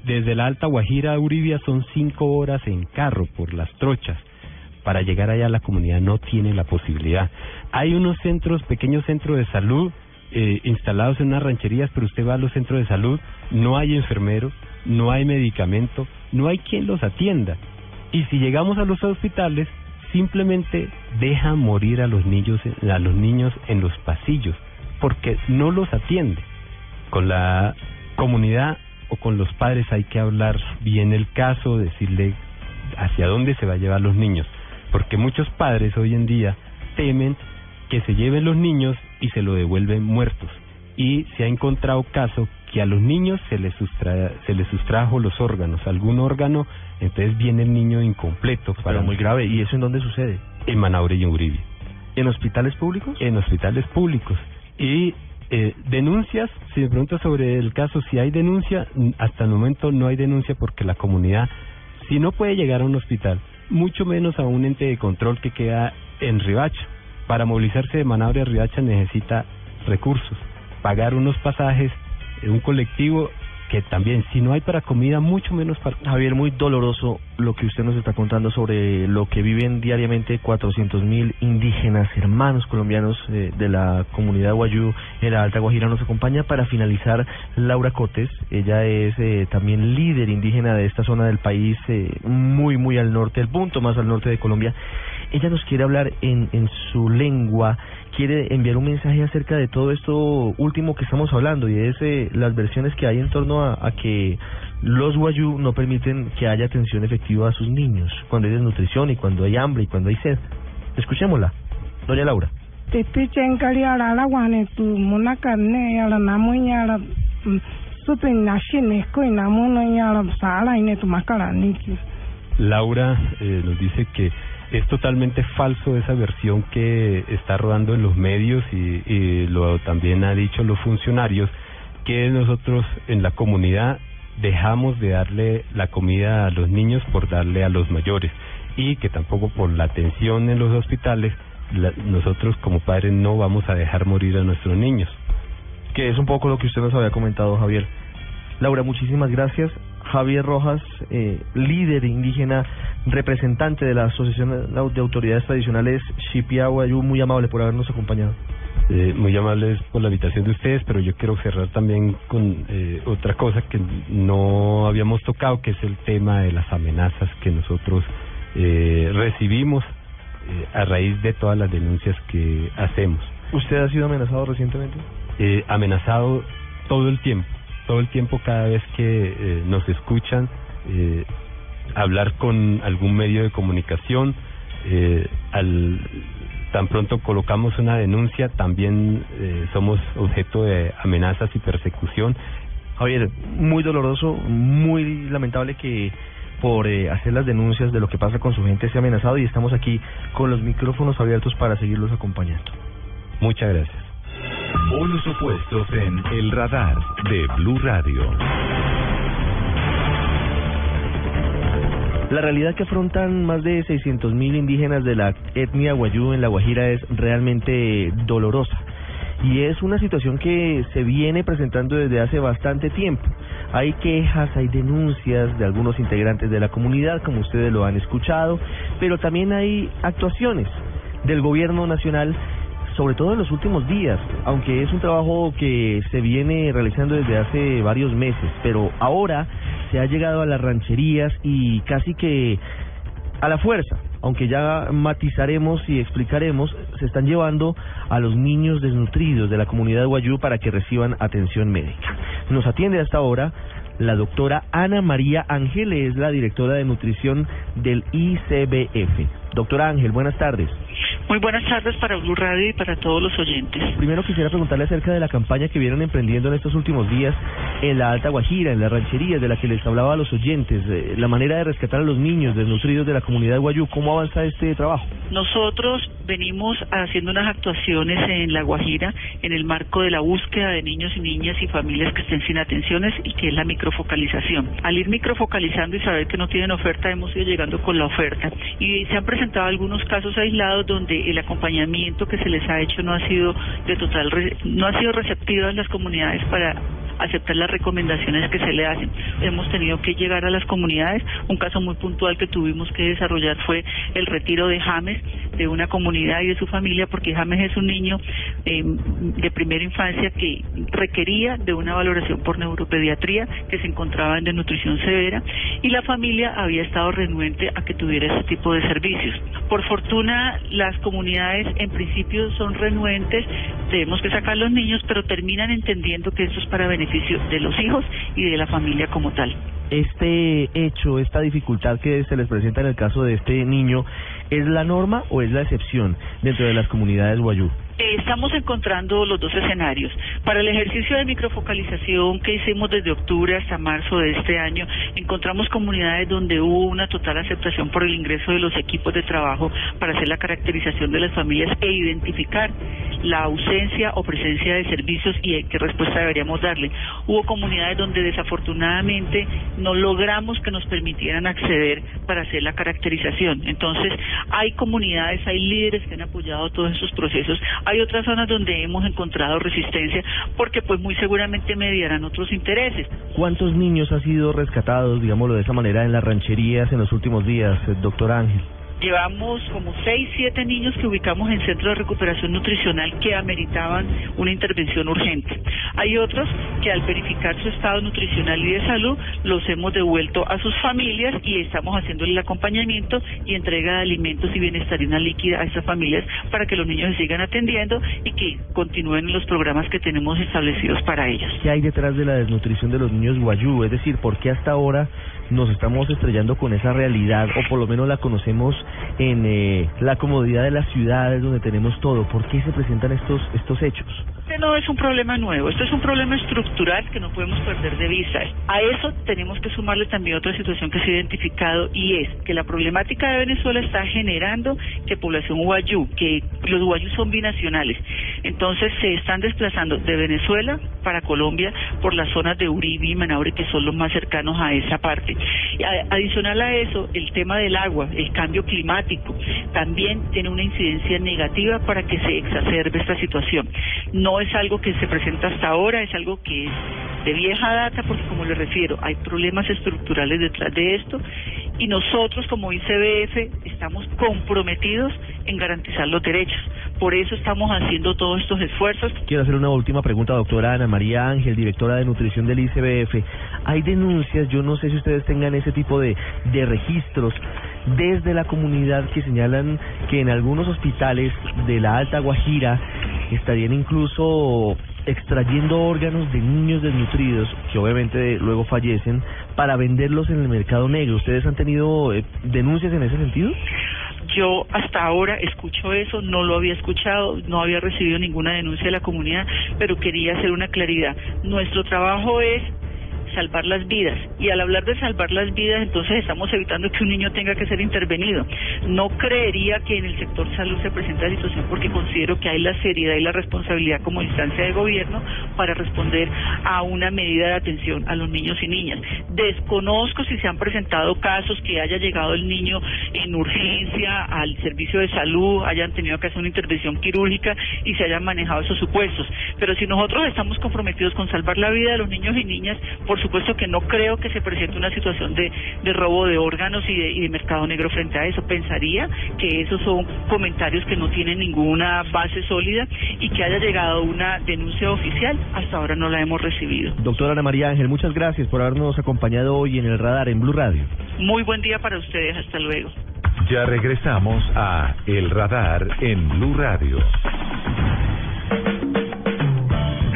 desde la Alta Guajira a Uribia son cinco horas en carro por las trochas. Para llegar allá la comunidad no tiene la posibilidad. Hay unos centros, pequeños centros de salud eh, instalados en unas rancherías, pero usted va a los centros de salud, no hay enfermeros, no hay medicamento, no hay quien los atienda. Y si llegamos a los hospitales, simplemente dejan morir a los niños, a los niños en los pasillos, porque no los atiende. Con la comunidad o con los padres hay que hablar bien el caso, decirle hacia dónde se va a llevar los niños, porque muchos padres hoy en día temen que se lleven los niños y se lo devuelven muertos. Y se ha encontrado caso que a los niños se les, sustra- se les sustrajo los órganos, algún órgano, entonces viene el niño incompleto. Pero muy grave. ¿Y eso en dónde sucede? En Manaure y en Uribe. ¿En hospitales públicos? En hospitales públicos. Y eh, denuncias, si me preguntas sobre el caso, si hay denuncia, hasta el momento no hay denuncia porque la comunidad, si no puede llegar a un hospital, mucho menos a un ente de control que queda en Ribacha. Para movilizarse de Manaure a Ribacha necesita recursos. pagar unos pasajes, un colectivo que también si no hay para comida, mucho menos para... Javier, muy doloroso lo que usted nos está contando sobre lo que viven diariamente 400 mil indígenas, hermanos colombianos eh, de la comunidad Guayú en la Alta Guajira. Nos acompaña para finalizar Laura Cotes. Ella es eh, también líder indígena de esta zona del país, eh, muy, muy al norte, el punto más al norte de Colombia. Ella nos quiere hablar en, en su lengua, quiere enviar un mensaje acerca de todo esto último que estamos hablando y es eh, las versiones que hay en torno a, a que los guayú no permiten que haya atención efectiva a sus niños cuando hay desnutrición y cuando hay hambre y cuando hay sed. Escuchémosla, doña Laura. Laura eh, nos dice que es totalmente falso esa versión que está rodando en los medios y, y lo también ha dicho los funcionarios que nosotros en la comunidad dejamos de darle la comida a los niños por darle a los mayores y que tampoco por la atención en los hospitales la- nosotros como padres no vamos a dejar morir a nuestros niños. que es un poco lo que usted nos había comentado, Javier. Laura, muchísimas gracias. Javier Rojas, eh, líder indígena, representante de la Asociación de Autoridades Tradicionales Shipiaguayú, muy amable por habernos acompañado. Eh, muy amables por la invitación de ustedes, pero yo quiero cerrar también con eh, otra cosa que no habíamos tocado, que es el tema de las amenazas que nosotros eh, recibimos eh, a raíz de todas las denuncias que hacemos. ¿Usted ha sido amenazado recientemente? Eh, amenazado todo el tiempo, todo el tiempo cada vez que eh, nos escuchan, eh, hablar con algún medio de comunicación, eh, al tan pronto colocamos una denuncia, también eh, somos objeto de amenazas y persecución. Javier, muy doloroso, muy lamentable que por eh, hacer las denuncias de lo que pasa con su gente sea amenazado y estamos aquí con los micrófonos abiertos para seguirlos acompañando. Muchas gracias. Polos opuestos en El Radar de Blue Radio. La realidad que afrontan más de 600.000 mil indígenas de la etnia Guayú en La Guajira es realmente dolorosa. Y es una situación que se viene presentando desde hace bastante tiempo. Hay quejas, hay denuncias de algunos integrantes de la comunidad, como ustedes lo han escuchado, pero también hay actuaciones del gobierno nacional sobre todo en los últimos días, aunque es un trabajo que se viene realizando desde hace varios meses, pero ahora se ha llegado a las rancherías y casi que a la fuerza, aunque ya matizaremos y explicaremos, se están llevando a los niños desnutridos de la comunidad Guayú para que reciban atención médica. Nos atiende hasta ahora la doctora Ana María Ángel, es la directora de nutrición del ICBF. Doctora Ángel, buenas tardes. Muy buenas tardes para Blue Radio y para todos los oyentes. Primero quisiera preguntarle acerca de la campaña que vieron emprendiendo en estos últimos días en la Alta Guajira, en las rancherías de la que les hablaba a los oyentes, eh, la manera de rescatar a los niños desnutridos de la comunidad Guayú. ¿Cómo avanza este trabajo? Nosotros venimos haciendo unas actuaciones en La Guajira en el marco de la búsqueda de niños y niñas y familias que estén sin atenciones y que es la microfocalización. Al ir microfocalizando y saber que no tienen oferta, hemos ido llegando con la oferta. Y se han presentado algunos casos aislados donde el acompañamiento que se les ha hecho no ha sido de total, no ha sido receptivo en las comunidades para aceptar las recomendaciones que se le hacen. Hemos tenido que llegar a las comunidades. Un caso muy puntual que tuvimos que desarrollar fue el retiro de James de una comunidad y de su familia, porque James es un niño eh, de primera infancia que requería de una valoración por neuropediatría, que se encontraba en desnutrición severa y la familia había estado renuente a que tuviera ese tipo de servicios. Por fortuna, las comunidades en principio son renuentes, tenemos que sacar los niños, pero terminan entendiendo que esto es para beneficio de los hijos y de la familia como tal. Este hecho, esta dificultad que se les presenta en el caso de este niño, ¿es la norma o es la excepción dentro de las comunidades Guayú? Eh, Estamos encontrando los dos escenarios. Para el ejercicio de microfocalización que hicimos desde octubre hasta marzo de este año, encontramos comunidades donde hubo una total aceptación por el ingreso de los equipos de trabajo para hacer la caracterización de las familias e identificar la ausencia o presencia de servicios y qué respuesta deberíamos darle. Hubo comunidades donde desafortunadamente no logramos que nos permitieran acceder para hacer la caracterización. Entonces, hay comunidades, hay líderes que han apoyado todos esos procesos. Hay otras zonas donde hemos encontrado resistencia porque pues muy seguramente mediarán otros intereses. ¿Cuántos niños han sido rescatados, digámoslo de esa manera, en las rancherías en los últimos días, eh, doctor Ángel? Llevamos como seis, siete niños que ubicamos en centros de recuperación nutricional que ameritaban una intervención urgente. Hay otros que al verificar su estado nutricional y de salud los hemos devuelto a sus familias y estamos haciéndole el acompañamiento y entrega de alimentos y bienestarina líquida a esas familias para que los niños se sigan atendiendo y que continúen en los programas que tenemos establecidos para ellos. ¿Qué hay detrás de la desnutrición de los niños guayú? Es decir, ¿por qué hasta ahora nos estamos estrellando con esa realidad o por lo menos la conocemos en eh, la comodidad de las ciudades donde tenemos todo. ¿Por qué se presentan estos estos hechos? No es un problema nuevo, esto es un problema estructural que no podemos perder de vista. A eso tenemos que sumarle también otra situación que se ha identificado y es que la problemática de Venezuela está generando que población guayú, que los guayú son binacionales, entonces se están desplazando de Venezuela para Colombia por las zonas de Uribe y Manaure que son los más cercanos a esa parte. Y adicional a eso, el tema del agua, el cambio climático, también tiene una incidencia negativa para que se exacerbe esta situación. No es algo que se presenta hasta ahora, es algo que es de vieja data, porque como le refiero, hay problemas estructurales detrás de esto y nosotros como ICBF estamos comprometidos en garantizar los derechos. Por eso estamos haciendo todos estos esfuerzos. Quiero hacer una última pregunta, doctora Ana María Ángel, directora de nutrición del ICBF. Hay denuncias, yo no sé si ustedes tengan ese tipo de, de registros desde la comunidad que señalan que en algunos hospitales de la Alta Guajira estarían incluso extrayendo órganos de niños desnutridos que obviamente luego fallecen para venderlos en el mercado negro. ¿Ustedes han tenido eh, denuncias en ese sentido? Yo hasta ahora escucho eso, no lo había escuchado, no había recibido ninguna denuncia de la comunidad, pero quería hacer una claridad. Nuestro trabajo es salvar las vidas. Y al hablar de salvar las vidas, entonces estamos evitando que un niño tenga que ser intervenido. No creería que en el sector salud se presente la situación porque considero que hay la seriedad y la responsabilidad como instancia de gobierno para responder a una medida de atención a los niños y niñas. Desconozco si se han presentado casos que haya llegado el niño en urgencia al servicio de salud, hayan tenido que hacer una intervención quirúrgica y se hayan manejado esos supuestos. Pero si nosotros estamos comprometidos con salvar la vida de los niños y niñas, por supuesto que no creo que se presente una situación de, de robo de órganos y de, y de mercado negro frente a eso. Pensaría que esos son comentarios que no tienen ninguna base sólida y que haya llegado una denuncia oficial, hasta ahora no la hemos recibido. Doctora Ana María Ángel, muchas gracias por habernos acompañado hoy en el radar en Blue Radio. Muy buen día para ustedes, hasta luego. Ya regresamos a El Radar en Blue Radio.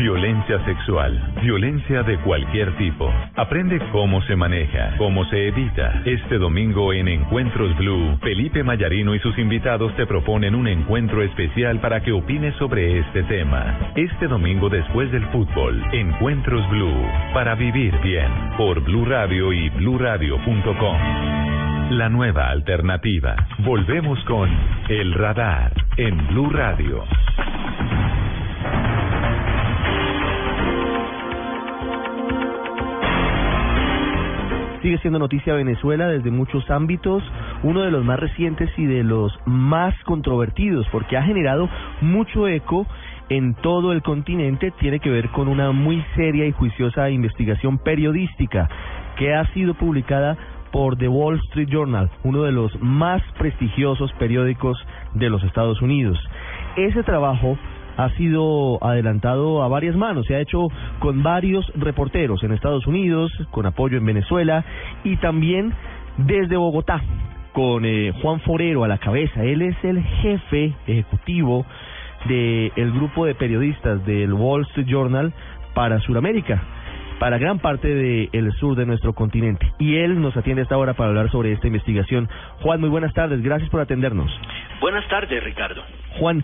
Violencia sexual, violencia de cualquier tipo. Aprende cómo se maneja, cómo se evita. Este domingo en Encuentros Blue, Felipe Mayarino y sus invitados te proponen un encuentro especial para que opines sobre este tema. Este domingo después del fútbol, Encuentros Blue, para vivir bien, por Blue Radio y bluradio.com. La nueva alternativa. Volvemos con El Radar en Blue Radio. Sigue siendo noticia Venezuela desde muchos ámbitos, uno de los más recientes y de los más controvertidos, porque ha generado mucho eco en todo el continente, tiene que ver con una muy seria y juiciosa investigación periodística que ha sido publicada por The Wall Street Journal, uno de los más prestigiosos periódicos de los Estados Unidos. Ese trabajo ha sido adelantado a varias manos, se ha hecho con varios reporteros en Estados Unidos, con apoyo en Venezuela y también desde Bogotá, con eh, Juan Forero a la cabeza. Él es el jefe ejecutivo del grupo de periodistas del Wall Street Journal para Sudamérica para gran parte del sur de nuestro continente. Y él nos atiende a esta hora para hablar sobre esta investigación. Juan, muy buenas tardes, gracias por atendernos. Buenas tardes, Ricardo. Juan,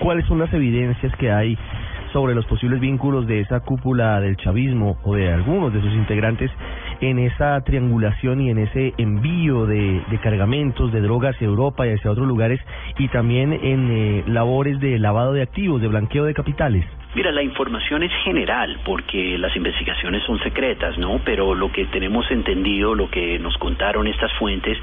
¿cuáles son las evidencias que hay sobre los posibles vínculos de esa cúpula del chavismo o de algunos de sus integrantes en esa triangulación y en ese envío de, de cargamentos de drogas hacia Europa y hacia otros lugares y también en eh, labores de lavado de activos, de blanqueo de capitales? Mira, la información es general porque las investigaciones son secretas, ¿no? Pero lo que tenemos entendido, lo que nos contaron estas fuentes,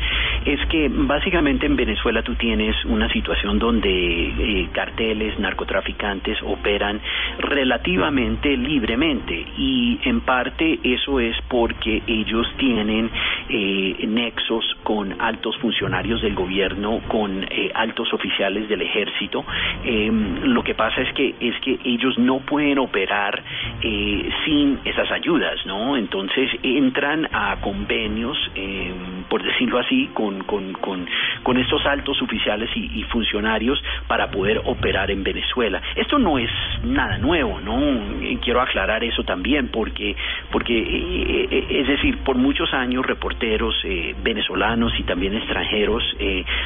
es que básicamente en Venezuela tú tienes una situación donde eh, carteles, narcotraficantes operan relativamente libremente y en parte eso es porque ellos tienen eh, nexos con altos funcionarios del gobierno, con eh, altos oficiales del ejército. Em, lo que pasa es que es que ellos no pueden operar eh, sin esas ayudas, ¿no? Entonces entran a convenios, eh, por decirlo así, con, con, con, con estos altos oficiales y, y, funcionarios para poder operar en Venezuela. Esto no es nada nuevo, ¿no? Quiero aclarar eso también, porque, porque eh, es decir, por muchos años reporteros venezolanos y también extranjeros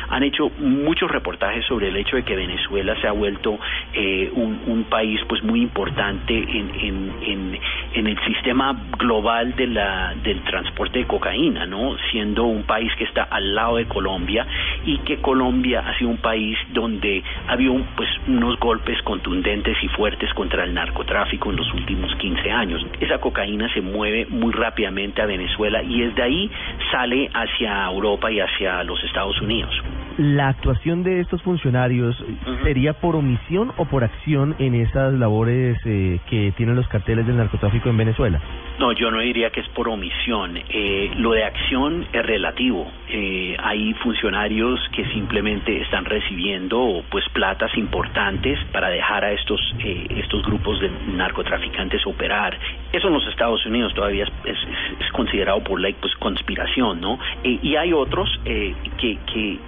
han hecho muchos reportajes sobre el hecho de que Venezuela se ha vuelto un, un país pues muy importante en, en, en, en, el sistema global de la, del transporte de cocaína, ¿no? Siendo un país que está al lado de Colombia y que Colombia ha sido un país donde ha habido pues, unos golpes contundentes y fuertes contra el narcotráfico en los últimos 15 años. Esa cocaína se mueve muy rápidamente a Venezuela y desde ahí sale hacia Europa y hacia los Estados Unidos. ¿La actuación de estos funcionarios sería por omisión o por acción en esas labores eh, que tienen los carteles del narcotráfico en Venezuela? No, yo no diría que es por omisión. Eh, lo de acción es relativo. Eh, hay funcionarios que simplemente están recibiendo pues platas importantes para dejar a estos eh, estos grupos de narcotraficantes operar. Eso en los Estados Unidos todavía es, considerado por ley pues conspiración, ¿no? Eh, y hay otros eh, que que,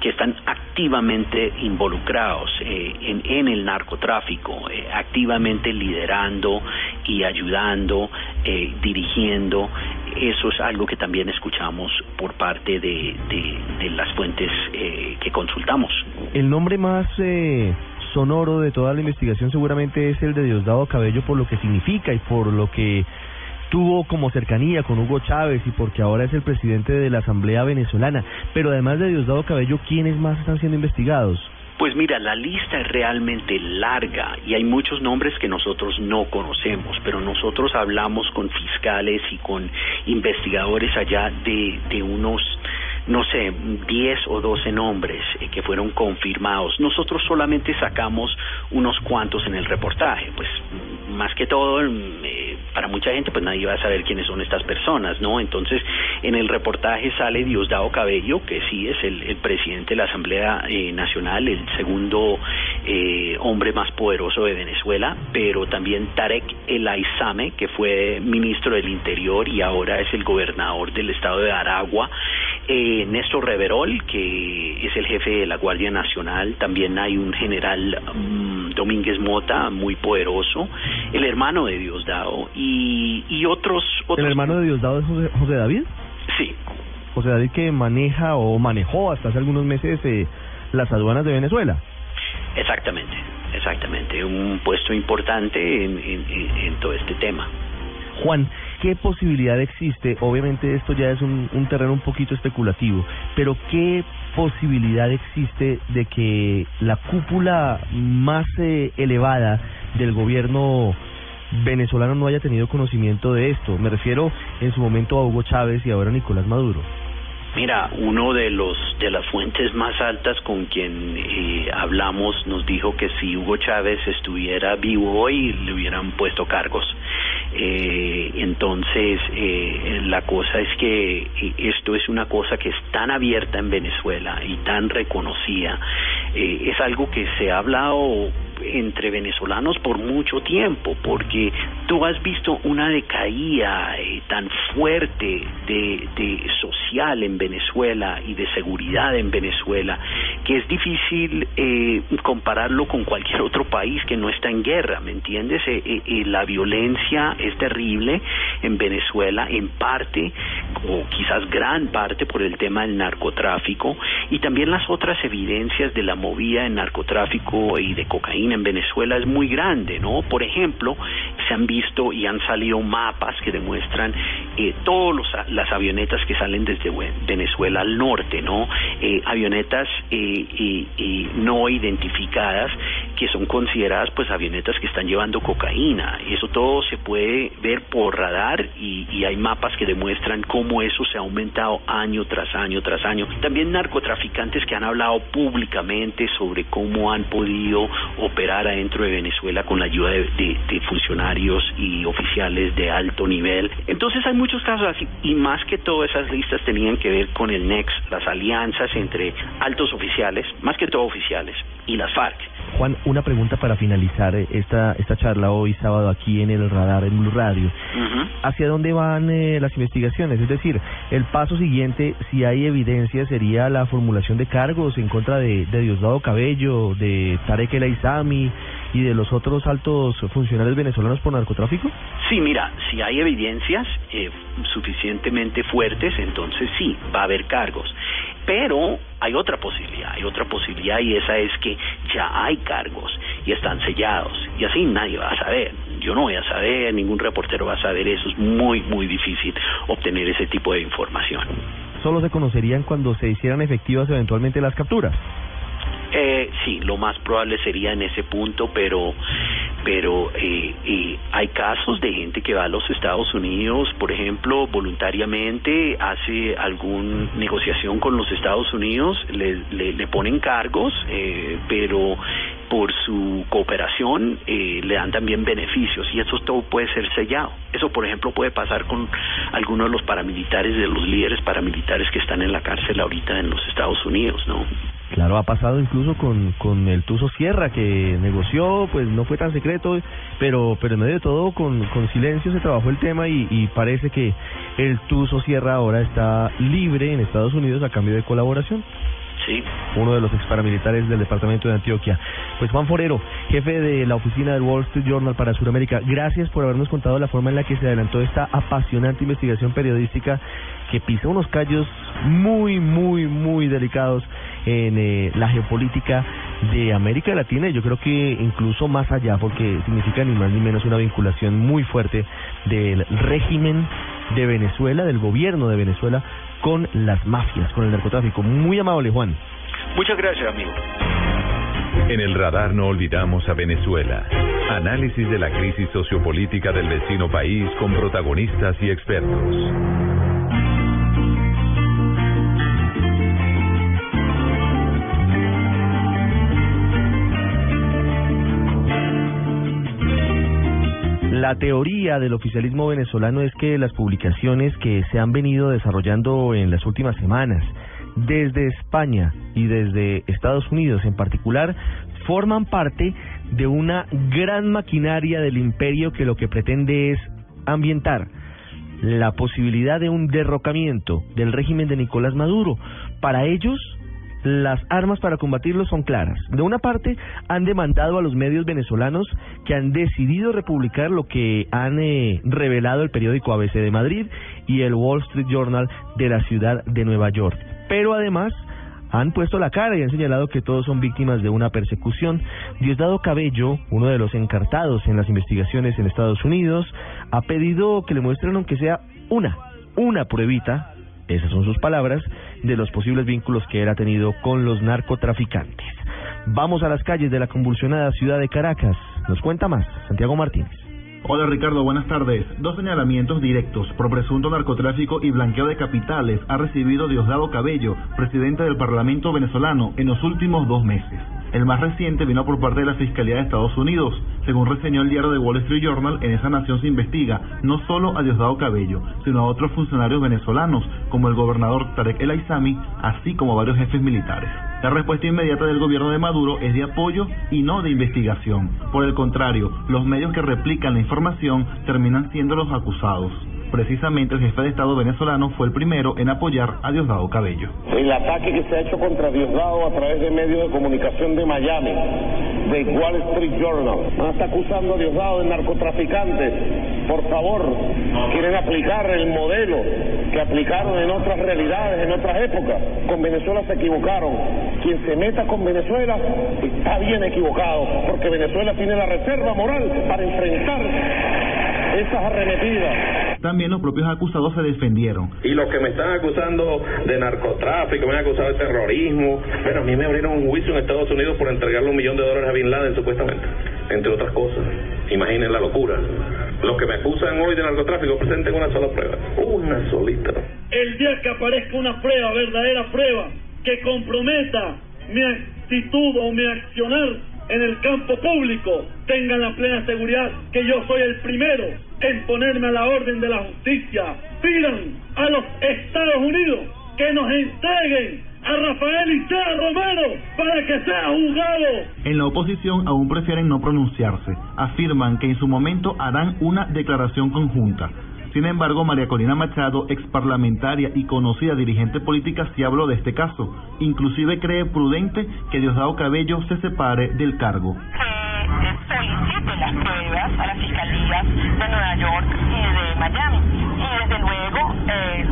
que están activamente involucrados en, en el narcotráfico, activamente liderando y ayudando eh, dirigiendo. Eso es algo que también escuchamos por parte de, las fuentes eh, que consultamos. El nombre más eh, sonoro de toda la investigación seguramente es el de Diosdado Cabello por lo que significa y por lo que tuvo como cercanía con Hugo Chávez y porque ahora es el presidente de la Asamblea Venezolana. Pero además de Diosdado Cabello, ¿quiénes más están siendo investigados? Pues mira, la lista es realmente larga y hay muchos nombres que nosotros no conocemos, pero nosotros hablamos con fiscales y con investigadores allá de, de unos no sé, 10 o 12 nombres eh, que fueron confirmados. Nosotros solamente sacamos unos cuantos en el reportaje, pues más que todo, eh, para mucha gente, pues nadie va a saber quiénes son estas personas, ¿no? Entonces, en el reportaje sale Diosdado Cabello, que sí es el, el presidente de la Asamblea eh, Nacional, el segundo eh, hombre más poderoso de Venezuela, pero también Tarek El Aizame, que fue ministro del Interior y ahora es el gobernador del estado de Aragua, eh, Néstor Reverol, que es el jefe de la Guardia Nacional, también hay un general um, Domínguez Mota, muy poderoso, el hermano de Diosdado y, y otros, otros... ¿El hermano de Diosdado es José, José David? Sí. José David que maneja o manejó hasta hace algunos meses eh, las aduanas de Venezuela. Exactamente, exactamente, un puesto importante en, en, en, en todo este tema. Juan, ¿qué posibilidad existe? Obviamente esto ya es un, un, terreno un poquito especulativo, pero ¿qué posibilidad existe de que la cúpula más eh, elevada del gobierno venezolano no haya tenido conocimiento de esto? Me refiero en su momento a Hugo Chávez y ahora a Nicolás Maduro. Mira, uno de los de las fuentes más altas con quien eh, hablamos nos dijo que si Hugo Chávez estuviera vivo hoy le hubieran puesto cargos. Eh, entonces eh, la cosa es que esto es una cosa que es tan abierta en Venezuela y tan reconocida. Eh, es algo que se ha hablado entre venezolanos por mucho tiempo, porque tú has visto una decaída eh, tan fuerte de, de social en Venezuela y de seguridad en Venezuela que es difícil eh, compararlo con cualquier otro país que no está en guerra, ¿me entiendes? Eh, eh, eh, la violencia es terrible en Venezuela, en parte, o quizás gran parte, por el tema del narcotráfico y también las otras evidencias de la movida en narcotráfico y de cocaína en Venezuela es muy grande, ¿no? Por ejemplo, se han visto y han salido mapas que demuestran eh, todas las avionetas que salen desde Venezuela al norte, ¿no? Eh, avionetas eh, no identificadas que son consideradas pues avionetas que están llevando cocaína eso todo se puede ver por radar y, y hay mapas que demuestran cómo eso se ha aumentado año tras año tras año. También narcotraficantes que han hablado públicamente sobre cómo han podido operar adentro de Venezuela con la ayuda de funcionarios y oficiales de alto nivel. Entonces hay muchos casos así y más que todo esas listas tenían que ver con el NEX, las alianzas entre altos oficiales, más que todo oficiales, y las FARC. Juan, una pregunta para finalizar eh, esta esta charla hoy sábado aquí en el radar en Blue Radio. ¿Hacia dónde van eh, las investigaciones? Es decir, el paso siguiente, si hay evidencia, sería la formulación de cargos en contra de, de Diosdado Cabello, de Tarek El Aizami y de los otros altos funcionarios venezolanos por narcotráfico. Sí, mira, si hay evidencias eh, suficientemente fuertes, entonces sí, va a haber cargos. Pero hay otra posibilidad, hay otra posibilidad y esa es que ya hay cargos y están sellados y así nadie va a saber. Yo no voy a saber, ningún reportero va a saber eso, es muy, muy difícil obtener ese tipo de información. Solo se conocerían cuando se hicieran efectivas eventualmente las capturas. Eh, sí, lo más probable sería en ese punto, pero pero eh, eh, hay casos de gente que va a los Estados Unidos, por ejemplo, voluntariamente hace alguna negociación con los Estados Unidos, le, le, le ponen cargos, eh, pero por su cooperación eh, le dan también beneficios y eso todo puede ser sellado. Eso, por ejemplo, puede pasar con algunos de los paramilitares, de los líderes paramilitares que están en la cárcel ahorita en los Estados Unidos, ¿no? Claro, ha pasado incluso con, con el Tuzo Sierra, que negoció, pues no fue tan secreto, pero, pero en medio de todo, con, con silencio se trabajó el tema y, y parece que el Tuzo Sierra ahora está libre en Estados Unidos a cambio de colaboración. Sí. Uno de los ex paramilitares del departamento de Antioquia. Pues Juan Forero, jefe de la oficina del Wall Street Journal para Sudamérica, gracias por habernos contado la forma en la que se adelantó esta apasionante investigación periodística que pisa unos callos muy, muy, muy delicados en eh, la geopolítica de América Latina y yo creo que incluso más allá porque significa ni más ni menos una vinculación muy fuerte del régimen de Venezuela, del gobierno de Venezuela con las mafias, con el narcotráfico. Muy amable, Juan. Muchas gracias, amigo. En el radar no olvidamos a Venezuela. Análisis de la crisis sociopolítica del vecino país con protagonistas y expertos. La teoría del oficialismo venezolano es que las publicaciones que se han venido desarrollando en las últimas semanas, desde España y desde Estados Unidos en particular, forman parte de una gran maquinaria del imperio que lo que pretende es ambientar la posibilidad de un derrocamiento del régimen de Nicolás Maduro. Para ellos, las armas para combatirlo son claras. De una parte, han demandado a los medios venezolanos que han decidido republicar lo que han eh, revelado el periódico ABC de Madrid y el Wall Street Journal de la ciudad de Nueva York. Pero además, han puesto la cara y han señalado que todos son víctimas de una persecución. Diosdado Cabello, uno de los encartados en las investigaciones en Estados Unidos, ha pedido que le muestren aunque sea una, una pruebita, esas son sus palabras, de los posibles vínculos que él ha tenido con los narcotraficantes. Vamos a las calles de la convulsionada ciudad de Caracas. Nos cuenta más Santiago Martínez. Hola Ricardo, buenas tardes. Dos señalamientos directos por presunto narcotráfico y blanqueo de capitales ha recibido Diosdado Cabello, presidente del Parlamento venezolano, en los últimos dos meses. El más reciente vino por parte de la Fiscalía de Estados Unidos. Según reseñó el diario The Wall Street Journal, en esa nación se investiga no solo a Diosdado Cabello, sino a otros funcionarios venezolanos, como el gobernador Tarek El Aizami, así como varios jefes militares. La respuesta inmediata del gobierno de Maduro es de apoyo y no de investigación. Por el contrario, los medios que replican la información terminan siendo los acusados. Precisamente el jefe de Estado venezolano fue el primero en apoyar a Diosdado Cabello. El ataque que se ha hecho contra Diosdado a través de medios de comunicación de Miami, de Wall Street Journal, está acusando a Diosdado de narcotraficantes. Por favor, quieren aplicar el modelo que aplicaron en otras realidades, en otras épocas. Con Venezuela se equivocaron. Quien se meta con Venezuela está bien equivocado, porque Venezuela tiene la reserva moral para enfrentar esas arremetidas. También los propios acusados se defendieron. Y los que me están acusando de narcotráfico, me han acusado de terrorismo, pero a mí me abrieron un juicio en Estados Unidos por entregarle un millón de dólares a Bin Laden, supuestamente, entre otras cosas. Imaginen la locura. Los que me acusan hoy de narcotráfico presenten una sola prueba, una solita. El día que aparezca una prueba, verdadera prueba, que comprometa mi actitud o mi accionar en el campo público, tengan la plena seguridad que yo soy el primero en ponerme a la orden de la justicia. Pidan a los Estados Unidos que nos entreguen a Rafael Isea Romero para que sea juzgado. En la oposición aún prefieren no pronunciarse. Afirman que en su momento harán una declaración conjunta. Sin embargo, María Corina Machado, ex parlamentaria y conocida dirigente política, sí habló de este caso. Inclusive cree prudente que Diosdado Cabello se separe del cargo. solicite las pruebas a las de Nueva York y de Miami. Y desde luego, eh,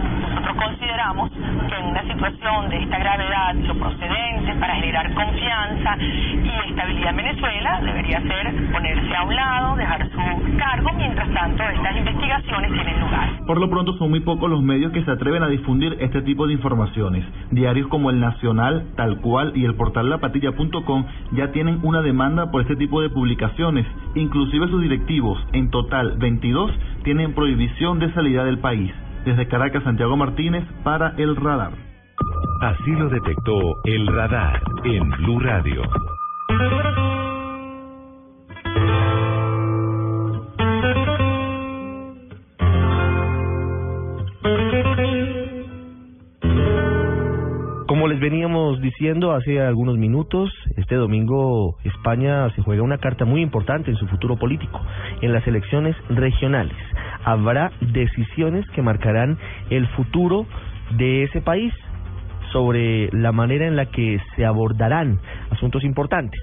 consideramos que en una situación de esta gravedad, lo procedente para generar confianza y estabilidad en Venezuela debería ser ponerse a un lado, dejar su cargo, mientras tanto estas investigaciones tienen lugar. Por lo pronto son muy pocos los medios que se atreven a difundir este tipo de informaciones. Diarios como El Nacional, Tal Cual y el portal lapatilla.com ya tienen una demanda por este tipo de publicaciones. Inclusive sus directivos, en total 22, tienen prohibición de salida del país. Desde Caracas, Santiago Martínez para El Radar. Así lo detectó el radar en Blue Radio. Como les veníamos diciendo hace algunos minutos, este domingo España se juega una carta muy importante en su futuro político, en las elecciones regionales. Habrá decisiones que marcarán el futuro de ese país sobre la manera en la que se abordarán asuntos importantes.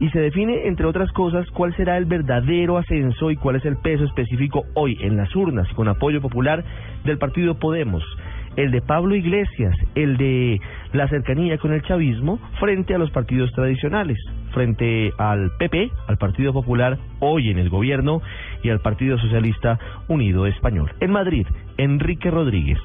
Y se define, entre otras cosas, cuál será el verdadero ascenso y cuál es el peso específico hoy en las urnas con apoyo popular del partido Podemos el de Pablo Iglesias, el de la cercanía con el chavismo frente a los partidos tradicionales, frente al PP, al Partido Popular, hoy en el gobierno, y al Partido Socialista Unido Español. En Madrid, Enrique Rodríguez.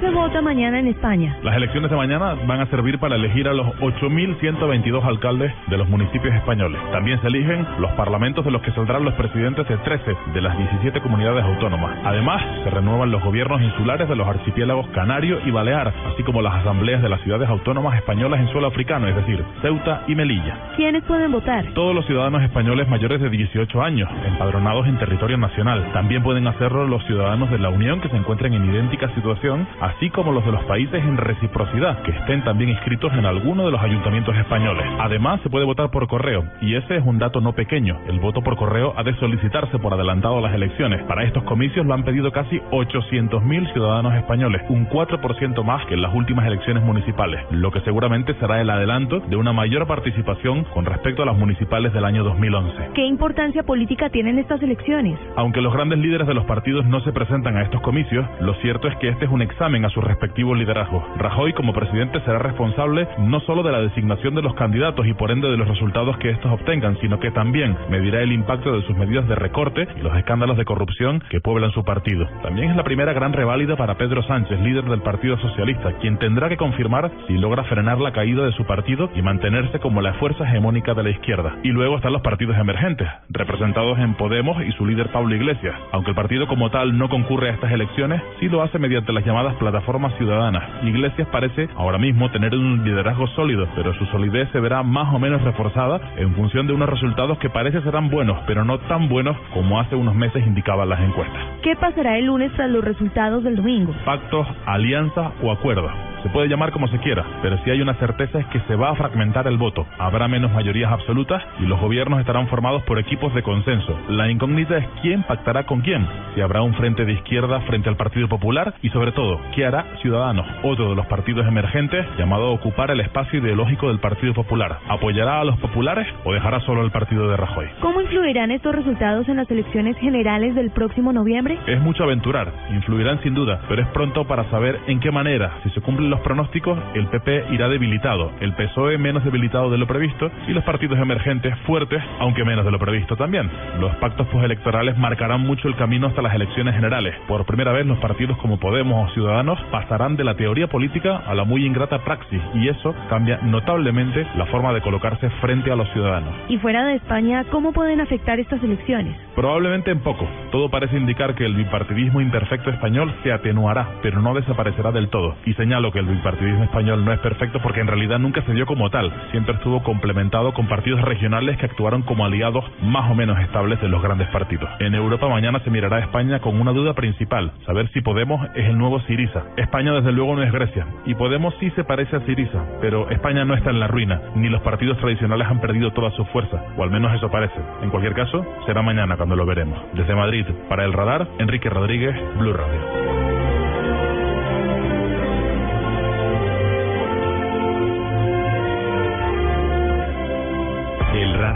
Se vota mañana en España? Las elecciones de mañana van a servir para elegir a los 8.122 alcaldes de los municipios españoles. También se eligen los parlamentos de los que saldrán los presidentes de 13 de las 17 comunidades autónomas. Además, se renuevan los gobiernos insulares de los archipiélagos Canario y Balear, así como las asambleas de las ciudades autónomas españolas en suelo africano, es decir, Ceuta y Melilla. ¿Quiénes pueden votar? Todos los ciudadanos españoles mayores de 18 años, empadronados en territorio nacional. También pueden hacerlo los ciudadanos de la Unión que se encuentren en idéntica situación así como los de los países en reciprocidad, que estén también inscritos en alguno de los ayuntamientos españoles. Además, se puede votar por correo, y ese es un dato no pequeño. El voto por correo ha de solicitarse por adelantado a las elecciones. Para estos comicios lo han pedido casi 800.000 ciudadanos españoles, un 4% más que en las últimas elecciones municipales, lo que seguramente será el adelanto de una mayor participación con respecto a las municipales del año 2011. ¿Qué importancia política tienen estas elecciones? Aunque los grandes líderes de los partidos no se presentan a estos comicios, lo cierto es que este es un examen a sus respectivos liderazgos. Rajoy, como presidente, será responsable no solo de la designación de los candidatos y por ende de los resultados que estos obtengan, sino que también medirá el impacto de sus medidas de recorte y los escándalos de corrupción que pueblan su partido. También es la primera gran reválida para Pedro Sánchez, líder del Partido Socialista, quien tendrá que confirmar si logra frenar la caída de su partido y mantenerse como la fuerza hegemónica de la izquierda. Y luego están los partidos emergentes, representados en Podemos y su líder Pablo Iglesias. Aunque el partido como tal no concurre a estas elecciones, sí lo hace mediante las llamadas plataformas ciudadanas. Iglesias parece ahora mismo tener un liderazgo sólido, pero su solidez se verá más o menos reforzada en función de unos resultados que parece serán buenos, pero no tan buenos como hace unos meses indicaban las encuestas. ¿Qué pasará el lunes tras los resultados del domingo? Pactos, alianzas o acuerdos. Se puede llamar como se quiera, pero si hay una certeza es que se va a fragmentar el voto. Habrá menos mayorías absolutas y los gobiernos estarán formados por equipos de consenso. La incógnita es quién pactará con quién. Si habrá un frente de izquierda frente al Partido Popular y sobre todo, qué hará Ciudadanos, otro de los partidos emergentes llamado a ocupar el espacio ideológico del Partido Popular. ¿Apoyará a los populares o dejará solo al partido de Rajoy? ¿Cómo influirán estos resultados en las elecciones generales del próximo noviembre? Es mucho aventurar, influirán sin duda, pero es pronto para saber en qué manera, si se cumplen los pronósticos, el PP irá debilitado, el PSOE menos debilitado de lo previsto y los partidos emergentes fuertes, aunque menos de lo previsto también. Los pactos postelectorales marcarán mucho el camino hasta las elecciones generales. Por primera vez los partidos como Podemos o Ciudadanos pasarán de la teoría política a la muy ingrata praxis y eso cambia notablemente la forma de colocarse frente a los ciudadanos. Y fuera de España, ¿cómo pueden afectar estas elecciones? Probablemente en poco. Todo parece indicar que el bipartidismo imperfecto español se atenuará, pero no desaparecerá del todo. Y señalo que el bipartidismo español no es perfecto porque en realidad nunca se dio como tal. Siempre estuvo complementado con partidos regionales que actuaron como aliados más o menos estables de los grandes partidos. En Europa mañana se mirará a España con una duda principal, saber si Podemos es el nuevo Siriza. España desde luego no es Grecia y Podemos sí se parece a Siriza, pero España no está en la ruina, ni los partidos tradicionales han perdido toda su fuerza, o al menos eso parece. En cualquier caso, será mañana cuando lo veremos. Desde Madrid, para el radar, Enrique Rodríguez, Blue Radio.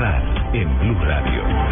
En Blue Radio.